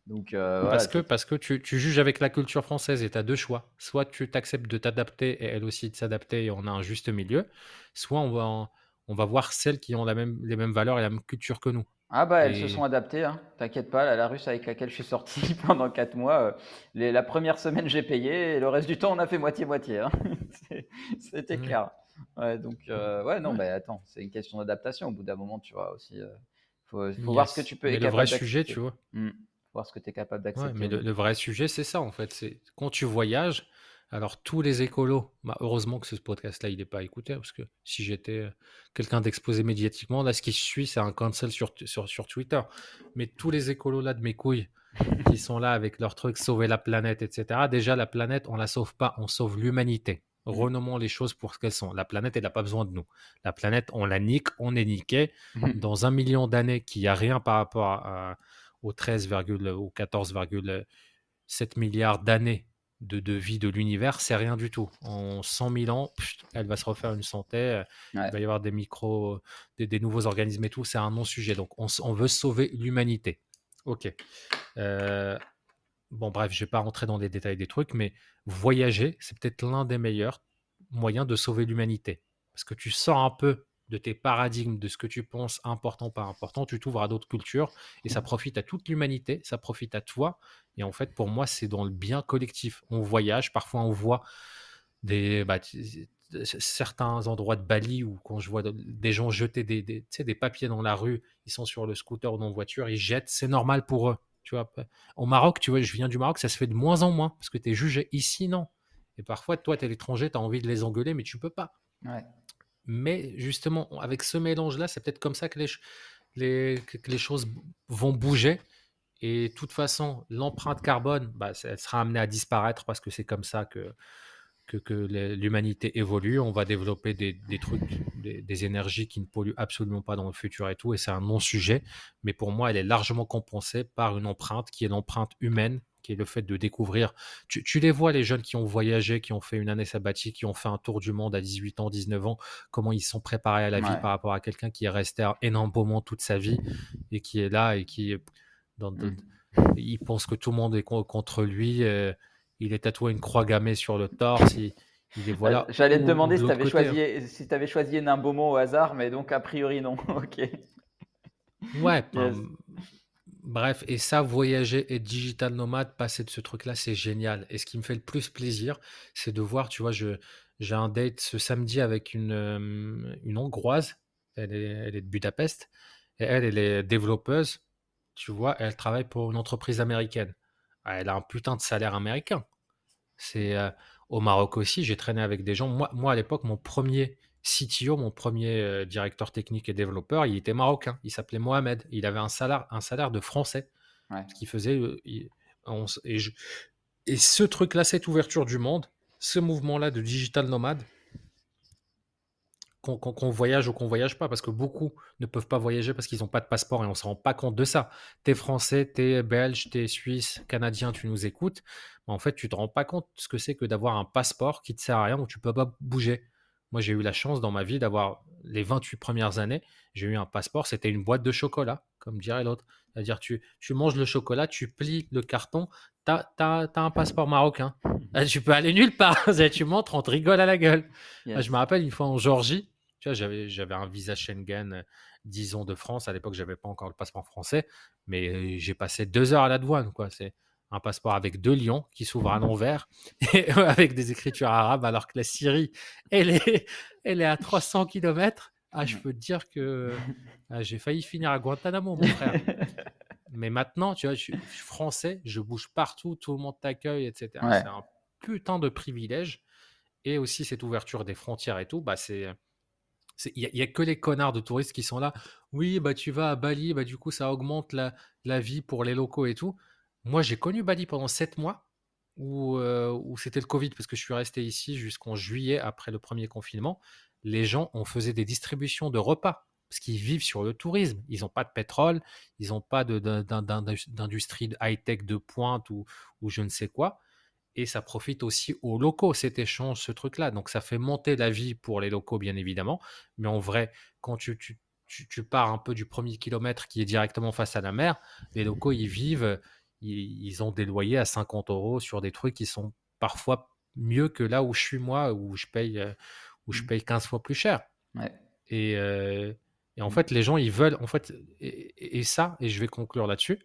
Donc, euh, parce, que, parce que tu, tu, juges avec la culture française et tu as deux choix. Soit tu t'acceptes de t'adapter et elle aussi de s'adapter et on a un juste milieu. Soit on va, on va voir celles qui ont la même, les mêmes valeurs et la même culture que nous. Ah bah elles se sont adaptées, hein. t'inquiète pas, la, russe avec laquelle je suis sorti [laughs] pendant 4 mois, euh, les, la première semaine j'ai payé et le reste du temps on a fait moitié-moitié. Hein. C'était clair. Ouais, donc euh, ouais non mais attends, c'est une question d'adaptation. Au bout d'un moment tu vois aussi, euh, faut, faut voir ce que tu peux. Mais le vrai sujet tu vois. Mmh. Voir ce que tu es capable d'accepter. mais le, vrai sujet c'est ça en fait, c'est quand tu voyages, alors, tous les écolos, bah, heureusement que ce podcast-là, il n'est pas écouté, parce que si j'étais euh, quelqu'un d'exposé médiatiquement, là, ce qui suit, c'est un cancel sur, sur, sur, Twitter. Mais tous les écolos là de mes couilles, qui sont là avec leur truc sauver la planète, etc., déjà, la planète, on la sauve pas, on sauve l'humanité. Mmh. Renommons les choses pour ce qu'elles sont. La planète, elle n'a pas besoin de nous. La planète, on la nique, on est niqué. Mmh. Dans un million d'années, qu'il n'y a rien par rapport à, aux 13, ou 14,7 milliards d'années de, vie de l'univers, c'est rien du tout. En 100 000 ans, elle va se refaire une santé, euh, il va y avoir des micros, des, nouveaux organismes et tout, c'est un non-sujet. Donc on, veut sauver l'humanité. Ok. Euh, bon, bref, je vais pas rentrer dans les détails des trucs, mais voyager, c'est peut-être l'un des meilleurs moyens de sauver l'humanité. Parce que tu sors un peu de tes paradigmes, de ce que tu penses important, pas important, tu t'ouvres à d'autres cultures et ça mmh. profite à toute l'humanité, ça profite à toi. Et en fait, pour moi, c'est dans le bien collectif. On voyage, parfois on voit des, bah, certains endroits de Bali où quand je vois des gens jeter des, des, des papiers dans la rue, ils sont sur le scooter ou dans la voiture, ils jettent, c'est normal pour eux. Tu vois, au Maroc, tu vois, je viens du Maroc, ça se fait de moins en moins parce que tu es jugé. Ici, non. Et parfois, toi, tu es l'étranger, tu as envie de les engueuler, mais tu peux pas. Ouais. Mais justement, avec ce mélange-là, c'est peut-être comme ça que les, les, les choses vont bouger. Et de toute façon, l'empreinte carbone, bah, elle sera amenée à disparaître parce que c'est comme ça que, que, que l'humanité évolue. On va développer des, des trucs, des, des, énergies qui ne polluent absolument pas dans le futur et tout. Et c'est un non-sujet. Mais pour moi, elle est largement compensée par une empreinte qui est l'empreinte humaine qui est le fait de découvrir. Tu, les vois, les jeunes qui ont voyagé, qui ont fait une année sabbatique, qui ont fait un tour du monde à 18 ans, 19 ans, comment ils sont préparés à la vie par rapport à quelqu'un qui est resté énormément toute sa vie et qui est là et qui dans, mmh. il pense que tout le monde est contre lui. Euh, il est tatoué une croix gammée sur le torse. Il, est voilà. J'allais te demander si tu avais, choisi, hein. si avais choisi Nimbomo au hasard, mais donc a priori non. [laughs] ok. Ouais. Bref, et ça, voyager et digital nomade, passer de ce truc-là, c'est génial. Et ce qui me fait le plus plaisir, c'est de voir, tu vois, je, j'ai un date ce samedi avec une, euh, une Hongroise, elle est, elle est de Budapest, et elle, elle est développeuse, tu vois, elle travaille pour une entreprise américaine. Elle a un putain de salaire américain. C'est euh, au Maroc aussi, j'ai traîné avec des gens. Moi, moi à l'époque, mon premier CTO, mon premier euh, directeur technique et développeur, il était marocain. Il s'appelait Mohamed. Il avait un salaire, un salaire de français. Ce qui faisait. Euh, et, et, ce truc-là, cette ouverture du monde, ce mouvement-là de digital nomade, qu'on voyage ou qu'on voyage pas, parce que beaucoup ne peuvent pas voyager parce qu'ils n'ont pas de passeport et on ne se rend pas compte de ça. Tu es français, tu es belge, tu es suisse, canadien, tu nous écoutes. Mais en fait, tu te rends pas compte ce que c'est que d'avoir un passeport qui te sert à rien où tu peux pas bouger. Moi, j'ai eu la chance dans ma vie d'avoir les 28 premières années, j'ai eu un passeport, c'était une boîte de chocolat, comme dirait l'autre. C'est-à-dire, tu, tu manges le chocolat, tu plies le carton, tu as, un passeport marocain. Ah, tu peux aller nulle part. [laughs] tu montres, on te rigole à la gueule. Ah, je me rappelle une fois en Georgie, tu vois, j'avais, j'avais un visa Schengen, disons, de France. À l'époque, je n'avais pas encore le passeport français, mais euh, j'ai passé deux heures à la douane. Quoi. C'est, un passeport avec deux lions qui s'ouvrent à l'envers [laughs] avec des écritures arabes, alors que la Syrie, elle est, elle est à 300 km. Ah, je peux te dire que ah, j'ai failli finir à Guantanamo, mon frère. [laughs] Mais maintenant, tu vois, je suis français, je bouge partout, tout le monde t'accueille, etc. C'est un putain de privilège. Et aussi cette ouverture des frontières et tout, bah c'est il n'y a, que les connards de touristes qui sont là. Oui, bah tu vas à Bali, bah du coup ça augmente la, la vie pour les locaux et tout. Moi, j'ai connu Bali pendant sept mois où, euh, où c'était le Covid parce que je suis resté ici jusqu'en juillet après le premier confinement. Les gens, on faisait des distributions de repas parce qu'ils vivent sur le tourisme. Ils n'ont pas de pétrole, ils n'ont pas d'industrie high-tech de pointe ou, ou je ne sais quoi. Et ça profite aussi aux locaux, cet échange, ce truc-là. Donc ça fait monter la vie pour les locaux, bien évidemment. Mais en vrai, quand tu, tu, tu pars un peu du premier kilomètre qui est directement face à la mer, les locaux, ils vivent ils, ont des loyers à 50 euros sur des trucs qui sont parfois mieux que là où je suis moi, où je paye, euh, où je mmh. paye 15 fois plus cher. Et, en mmh. fait, les gens, ils veulent, en fait, et, ça, et je vais conclure là-dessus,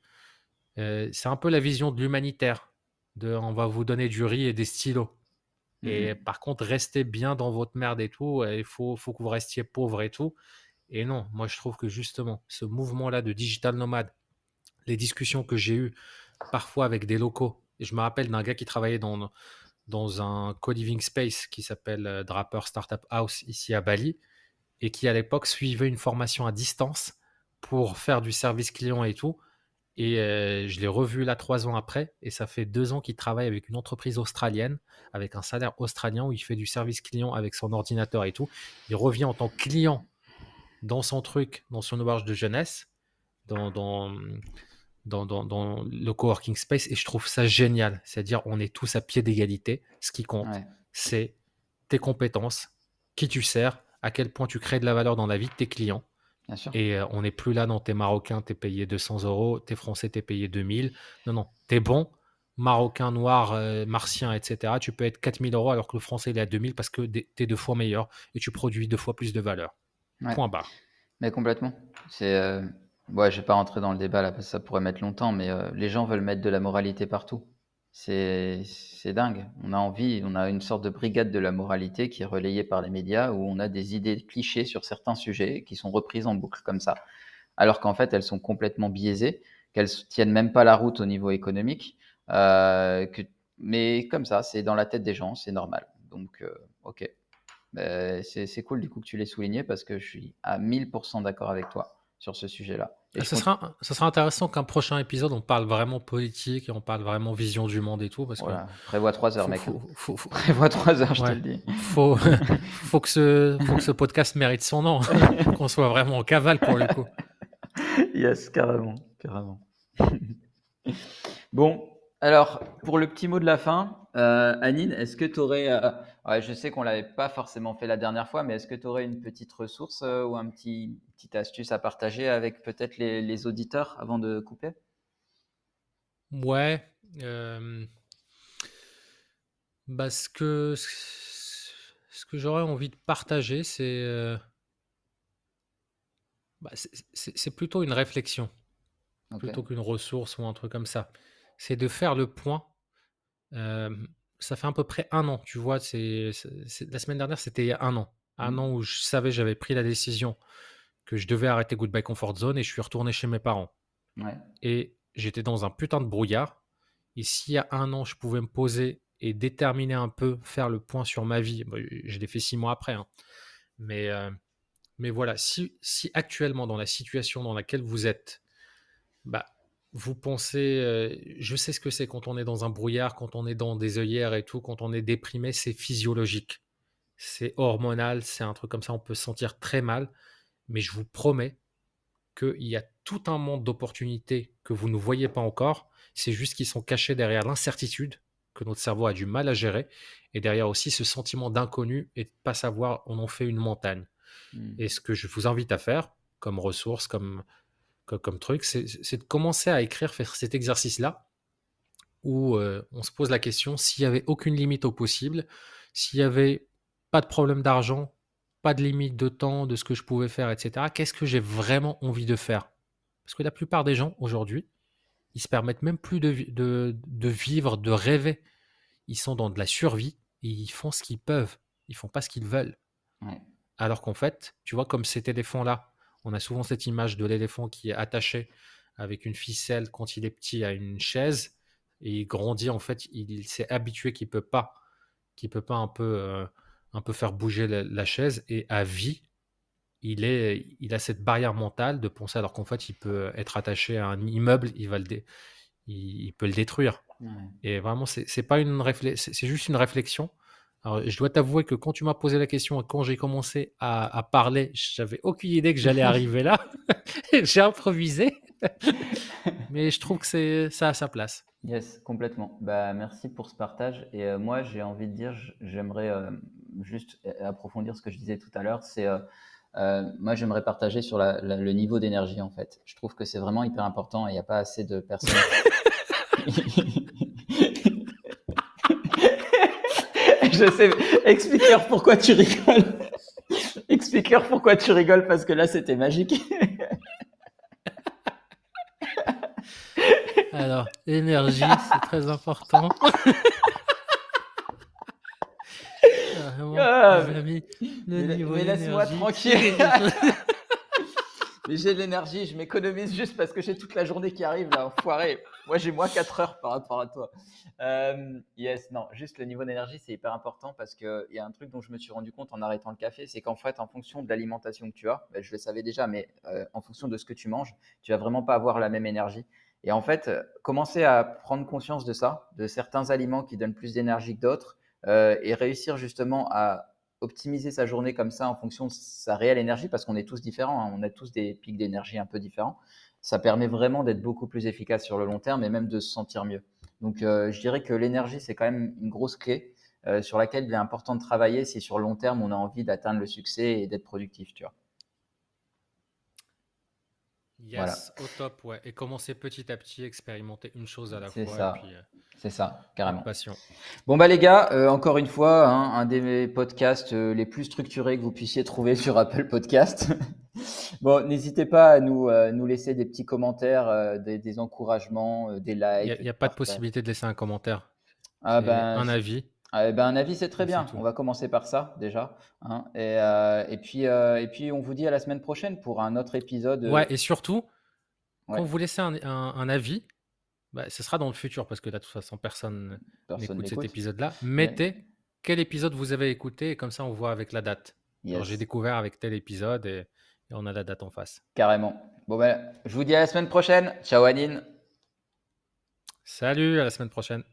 c'est un peu la vision de l'humanitaire, de on va vous donner du riz et des stylos. Et mmh par contre, restez bien dans votre merde et tout, il faut, faut que vous restiez pauvre et tout. Et non, moi je trouve que justement, ce mouvement-là de digital nomade, les discussions que j'ai eues parfois avec des locaux, et je me rappelle d'un gars qui travaillait dans, dans un co-living space qui s'appelle euh, Draper Startup House ici à Bali, et qui à l'époque suivait une formation à distance pour faire du service client et tout. Et euh, je l'ai revu là trois ans après, et ça fait deux ans qu'il travaille avec une entreprise australienne, avec un salaire australien où il fait du service client avec son ordinateur et tout. Il revient en tant que client dans son truc, dans son auberge de jeunesse, dans, dans, dans, dans, le coworking space, et je trouve ça génial. C'est-à-dire, on est tous à pied d'égalité. Ce qui compte, c'est tes compétences, qui tu sers, à quel point tu crées de la valeur dans la vie de tes clients et euh, on n'est plus là, non, t'es marocain, t'es payé 200 euros, t'es français, t'es payé 2000. Non, non, t'es bon, marocain, noir, euh, martien, etc. Tu peux être 4000 euros alors que le français, il est à 2000 parce que t'es deux fois meilleur et tu produis deux fois plus de valeur. Point barre. Mais complètement. C'est. Euh... Ouais, je vais pas rentrer dans le débat là parce que ça pourrait mettre longtemps, mais euh, les gens veulent mettre de la moralité partout. C'est dingue. On a envie, on a une sorte de brigade de la moralité qui est relayée par les médias où on a des idées clichés sur certains sujets qui sont reprises en boucle comme ça. Alors qu'en fait, elles sont complètement biaisées, qu'elles tiennent même pas la route au niveau économique. Euh, mais comme ça, c'est dans la tête des gens, c'est normal. Donc, euh, ok. Ben, c'est cool du coup que tu l'aies souligné parce que je suis à 1000% d'accord avec toi sur ce sujet-là. Et ça, sera, ça sera intéressant qu'un prochain épisode, on parle vraiment politique et on parle vraiment vision du monde et tout. Parce voilà. Prévois trois heures, mec. Prévois trois heures, je te le dis. Faut, [laughs] faut, que ce, faut que ce podcast mérite son nom, qu'on soit vraiment en cavale pour le coup. Yes, carrément. carrément. [laughs] bon, alors, pour le petit mot de la fin, euh, Anine, est-ce que tu aurais, euh, je sais qu'on l'avait pas forcément fait la dernière fois, mais est-ce que tu aurais une petite ressource euh, ou un petit petite astuce à partager avec peut-être les, auditeurs avant de couper? Ouais. Bah, ce que ce que j'aurais envie de partager, c'est bah, c'est plutôt une réflexion plutôt qu'une ressource ou un truc comme ça c'est de faire le point. ça fait à peu près un an, tu vois. C'est, la semaine dernière, c'était il y a un an. Un mmh. an où je savais, j'avais pris la décision que je devais arrêter Goodbye Comfort Zone et je suis retourné chez mes parents. Et j'étais dans un putain de brouillard. Et s'il y a un an, je pouvais me poser et déterminer un peu, faire le point sur ma vie, je l'ai fait six mois après. Hein. Mais, mais voilà, si, si actuellement, dans la situation dans laquelle vous êtes, bah, vous pensez, euh, je sais ce que c'est quand on est dans un brouillard, quand on est dans des œillères et tout, quand on est déprimé, c'est physiologique. C'est hormonal, c'est un truc comme ça, on peut se sentir très mal. Mais je vous promets qu'il y a tout un monde d'opportunités que vous ne voyez pas encore. C'est juste qu'ils sont cachés derrière l'incertitude que notre cerveau a du mal à gérer et derrière aussi ce sentiment d'inconnu et de pas savoir on en fait une montagne. Mmh. Et ce que je vous invite à faire comme ressource, comme comme truc, c'est de commencer à écrire, faire cet exercice-là, où euh, on se pose la question s'il n'y avait aucune limite au possible, s'il n'y avait pas de problème d'argent, pas de limite de temps, de ce que je pouvais faire, etc., qu'est-ce que j'ai vraiment envie de faire? Parce que la plupart des gens, aujourd'hui, ils se permettent même plus de, de, vivre, de rêver. Ils sont dans de la survie et ils font ce qu'ils peuvent. Ils font pas ce qu'ils veulent. Alors qu'en fait, tu vois, comme ces éléphants-là, on a souvent cette image de l'éléphant qui est attaché avec une ficelle quand il est petit à une chaise et il grandit en fait, il, s'est habitué qu'il peut pas, qu'il peut pas un peu, euh, un peu faire bouger la, chaise et à vie, il est, il a cette barrière mentale de penser alors qu'en fait il peut être attaché à un immeuble, il va le, il, peut le détruire. Et vraiment c'est pas une c'est juste une réflexion alors, je dois t'avouer que quand tu m'as posé la question, quand j'ai commencé à, à parler, j'avais aucune idée que j'allais [laughs] arriver là. [laughs] j'ai improvisé. [laughs] Mais je trouve que c'est ça à sa place. Yes, complètement. Bah, merci pour ce partage. Et euh, moi, j'ai envie de dire, j'aimerais euh, juste approfondir ce que je disais tout à l'heure. C'est euh, moi, j'aimerais partager sur la, le niveau d'énergie en fait. Je trouve que c'est vraiment hyper important et il n'y a pas assez de personnes. Je sais. Explique-leur pourquoi tu rigoles. Explique cœur pourquoi tu rigoles parce que là c'était magique. Alors, énergie, c'est très important. Ah, mais, laisse-moi tranquille. [laughs] j'ai de l'énergie, je m'économise juste parce que j'ai toute la journée qui arrive là, enfoiré. Moi j'ai moins 4 heures par rapport à toi. Euh, yes, non, juste le niveau d'énergie c'est hyper important parce qu'il y a un truc dont je me suis rendu compte en arrêtant le café, c'est qu'en fait en fonction de l'alimentation que tu as, ben, je le savais déjà, mais euh, en fonction de ce que tu manges, tu vas vraiment pas avoir la même énergie. Et en fait, commencer à prendre conscience de ça, de certains aliments qui donnent plus d'énergie que d'autres, euh, et réussir justement à optimiser sa journée comme ça en fonction de sa réelle énergie, parce qu'on est tous différents, hein, on a tous des pics d'énergie un peu différents, ça permet vraiment d'être beaucoup plus efficace sur le long terme et même de se sentir mieux. Donc euh, je dirais que l'énergie, c'est quand même une grosse clé euh, sur laquelle il est important de travailler si sur le long terme on a envie d'atteindre le succès et d'être productif, tu vois. Yes, au top, ouais. Et commencer petit à petit, expérimenter une chose à la fois. Ça. Euh, c'est ça, carrément. Passion. Bon, bah les gars, euh, encore une fois, hein, un des podcasts euh, les plus structurés que vous puissiez trouver [laughs] sur Apple Podcast. [laughs] bon, n'hésitez pas à nous, nous laisser des petits commentaires, des, encouragements, des likes. Il n'y a, pas de possibilité de laisser un commentaire. Ah ben, un avis. Ah, eh ben, un avis, c'est très bien. On va commencer par ça déjà. Hein. Euh, et, puis, euh, et puis, on vous dit à la semaine prochaine pour un autre épisode. Ouais, et surtout, quand vous laissez un, avis, bah, ce sera dans le futur parce que là, de toute façon, personne n'écoute cet épisode-là. Mettez quel épisode vous avez écouté et comme ça, on voit avec la date. J'ai découvert avec tel épisode et, on a la date en face. Carrément. Bon, ben, je vous dis à la semaine prochaine. Ciao, Anine. Salut, à la semaine prochaine.